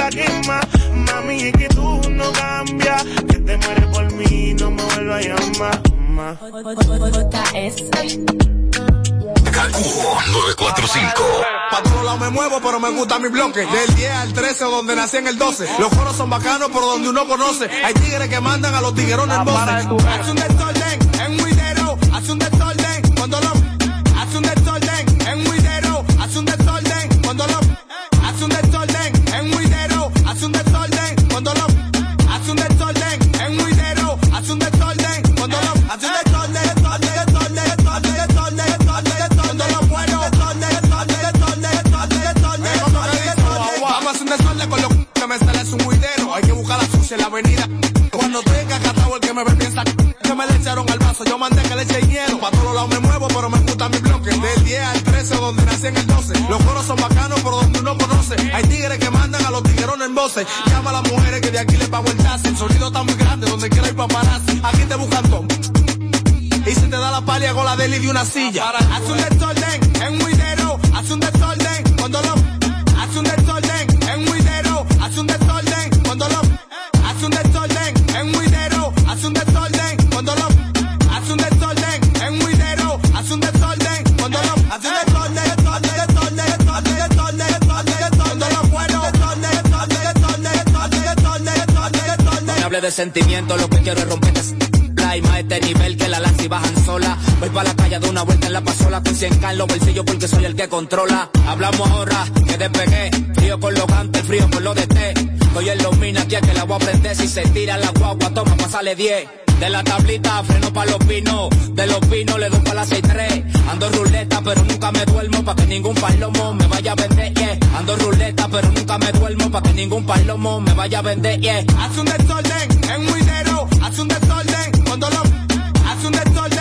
esta quema. Mami, es que tú no cambias, que te mueres por mí, no me vuelvas a llamar. Calcujo 945. Pa' me muevo, pero me gusta mi bloque. Del 10 al 13, donde nací en el 12. Los coros son bacanos, pero donde uno conoce. Hay tigres que mandan a los tiguerones en 12. 13, donde nací en el 12. Los coros son bacanos por donde uno conoce. Hay tigres que mandan a los tiguerones en voces. Llama a las mujeres que de aquí le pago el taxi. El sonido está muy grande, donde quiera ir paparazzi. Aquí te buscan todo. Y si te da la palia con la deli de una silla. Sentimiento, lo que quiero es romper y más este nivel que la lanza y bajan sola. Voy pa' la calle de una vuelta en la pasola con 100 k en los bolsillos porque soy el que controla. Hablamos ahora que despegué, frío con los gantes, frío con los de té. Estoy en los minas aquí es que la voy a prender si se tira la guagua, toma, pasale 10. De la tablita freno pa' los pinos, de los pinos le doy pa' la 6-3. Ando ruleta pero nunca me duermo pa' que ningún palomo me vaya a vender, yeah. Ando ruleta pero nunca me duermo pa' que ningún palomo me vaya a vender, yeah. Hace un desorden en Widero. Hace un desorden cuando lo. Hace un desorden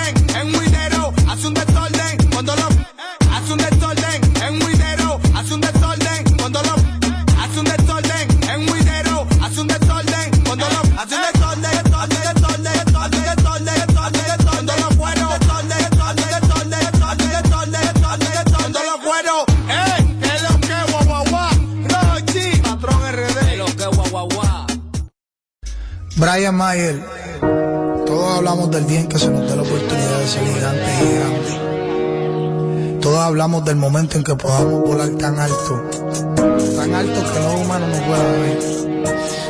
Brian Mayer, todos hablamos del día en que se nos dé la oportunidad de ser gigantes y grandes. Todos hablamos del momento en que podamos volar tan alto, tan alto que los humanos no puedan ver.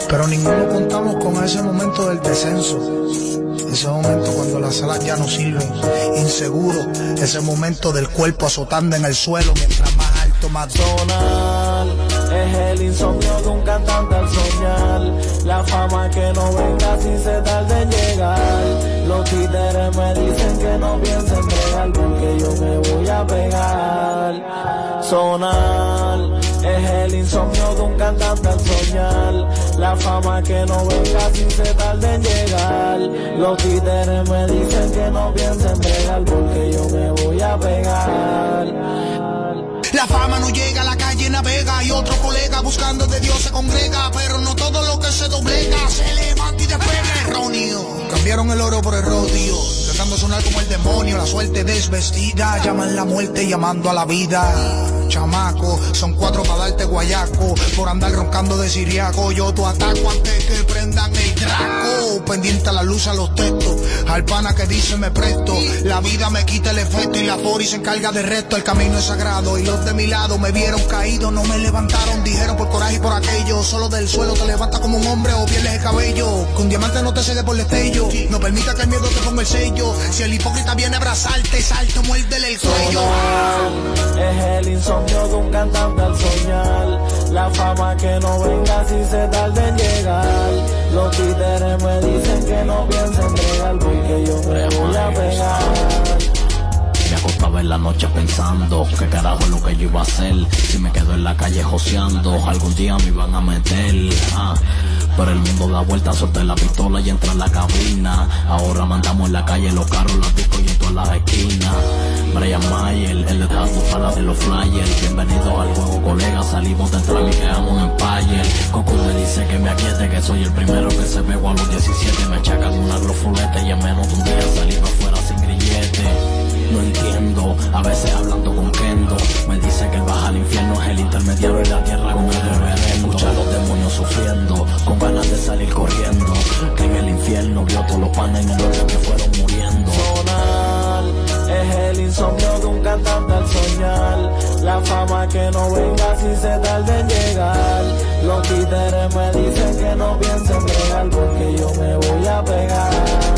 Pero ninguno contamos con ese momento del descenso. Ese momento cuando las alas ya no sirven, inseguro, ese momento del cuerpo azotando en el suelo mientras más alto, más Donald es el insomnio de un cantante al soñar. La fama que no venga si se tarde en llegar. Los títeres me dicen que no piensen bregar porque yo me voy a pegar. Sonar es el insomnio de un cantante al soñar. La fama que no venga si se tarde en llegar. Los títeres me dicen que no piensen bregar porque La fama no llega, la calle navega. Y otro colega buscando de Dios se congrega, pero no todo lo que se doblega se levanta y despega erróneo. Cambiaron el oro por el rodio, tratando de sonar como el demonio, la suerte desvestida, llaman la muerte llamando a la vida. Chamaco, son cuatro para darte guayaco, por andar roncando de siriaco, yo tu ataco antes que prendan el draco, pendiente a la luz a los textos, al pana que dice me presto, la vida me quita el efecto y la fori se encarga del resto, el camino es sagrado y los de mi lado me vieron caído, no me levantaron, dijeron por coraje y por aquello, solo del suelo te levanta como un hombre o pierdes el cabello, que un diamante no te cede por el destello, no permita que el miedo te ponga el sello, si el hipócrita viene a abrazarte, salto, muérdele el cuello. Es el insomnio de un cantante al soñar. La fama que no venga si se tarde en llegar. Los títeres me dicen que no piensen bregar porque yo me voy a pegar. estaba en la noche pensando qué carajo es lo que yo iba a hacer. Si me quedo en la calle joseando, algún día me iban a meter. ah. Pero el mundo da vuelta, solté la pistola y entré en la cabina. Ahora mandamos en la calle los carros, los discos y en todas las esquinas. Brian Mayer, el detrás para de los flyers. Bienvenidos al juego, colega. Salimos de entrar y creamos un empire. Coco me dice que me aquiete, que soy el primero que se pegó a los 17. Me achacan una glofuleta y en menos de un día para afuera sin grillete. No entiendo, a veces hablando con Kendo Me dice que baja al infierno es el intermediario de la tierra con el reverendo Escucha a los demonios sufriendo, con ganas de salir corriendo Que en el infierno vio todos los panes en el horno que fueron muriendo Sonar es el insomnio de un cantante al soñar. La fama que no venga si se tarde en llegar. Los títeres me dicen que no piensen pegar porque yo me voy a pegar.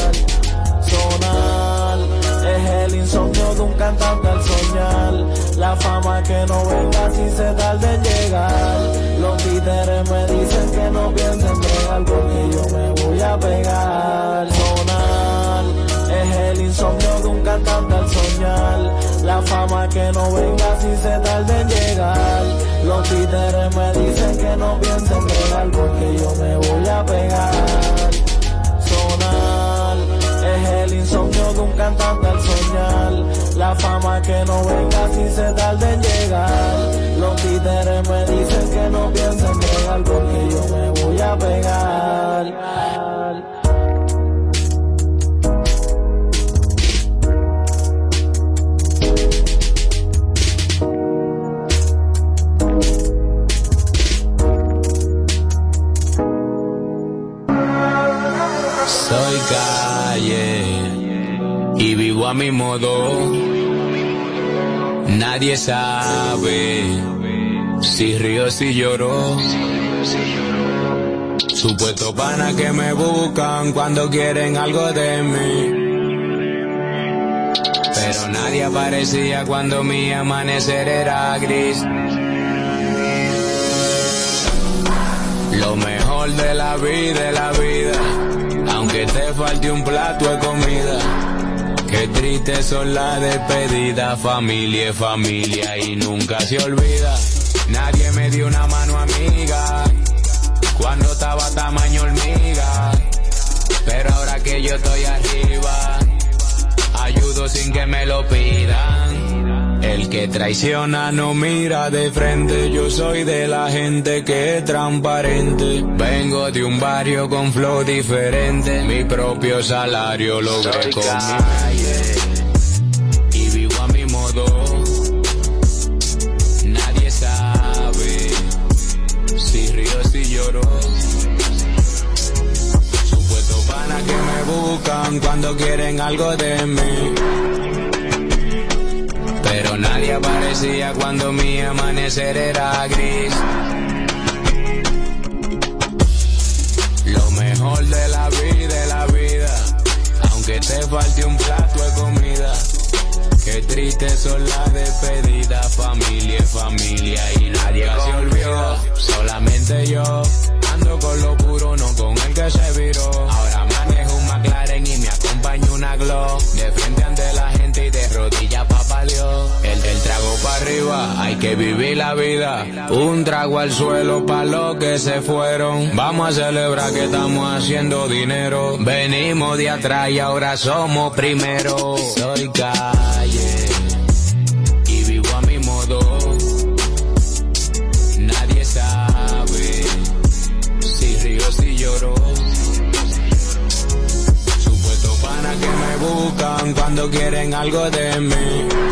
Insomnio de un cantante al soñar. La fama que no venga si se tarde en llegar. Los títeres me dicen que no piensen pegar porque yo me voy a pegar. Sonar es el insomnio de un cantante al soñar. La fama que no venga si se tarde en llegar. Los títeres me dicen que no piensen pegar porque yo me voy a pegar. De un cantante al soñar. La fama que no venga si se tarde en llegar. Los títeres me dicen que no piensen pegar porque yo me voy a pegar. A mi modo. Nadie sabe si río, si lloro. Supuesto pana que me buscan cuando quieren algo de mí. Pero nadie aparecía cuando mi amanecer era gris. Lo mejor de la vida la vida, aunque te falte un plato de comida. Qué triste son las despedidas, familia familia y nunca se olvida. Nadie me dio una mano amiga cuando estaba tamaño hormiga. Pero ahora que yo estoy arriba, ayudo sin que me lo pidan. El que traiciona no mira de frente, yo soy de la gente que es transparente. Vengo de un barrio con flow diferente, mi propio salario logré Soy con calle. y vivo a mi modo. Nadie sabe si río, si lloro. Supuesto pana que me buscan cuando quieren algo de mí. Nadie aparecía cuando mi amanecer era gris. Lo mejor de la vida la vida, aunque te falte un plato de comida. Qué triste son las despedidas, familia es familia y nadie se olvida. Solamente yo ando con lo puro, no con el que se viró. Ahora manejo un McLaren y me acompaña una Glow. De frente ante para hay que vivir la vida. Un trago al suelo pa' los que se fueron. Vamos a celebrar que estamos haciendo dinero. Venimos de atrás y ahora somos primero. Soy calle y vivo a mi modo. Nadie sabe si río, si lloro. Supuesto pana que me buscan cuando quieren algo de mí.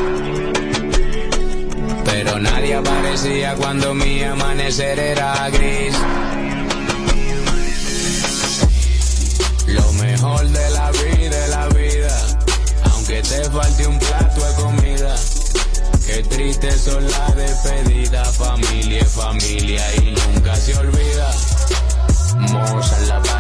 Pero nadie aparecía cuando mi amanecer era gris. Lo mejor de la vida es la vida, aunque te falte un plato de comida. Qué triste son las despedidas, familia familia y nunca se olvida. Moza la para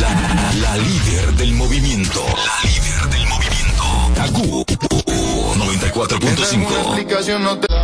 La, la líder del movimiento. La líder del movimiento. Kaku 94.5.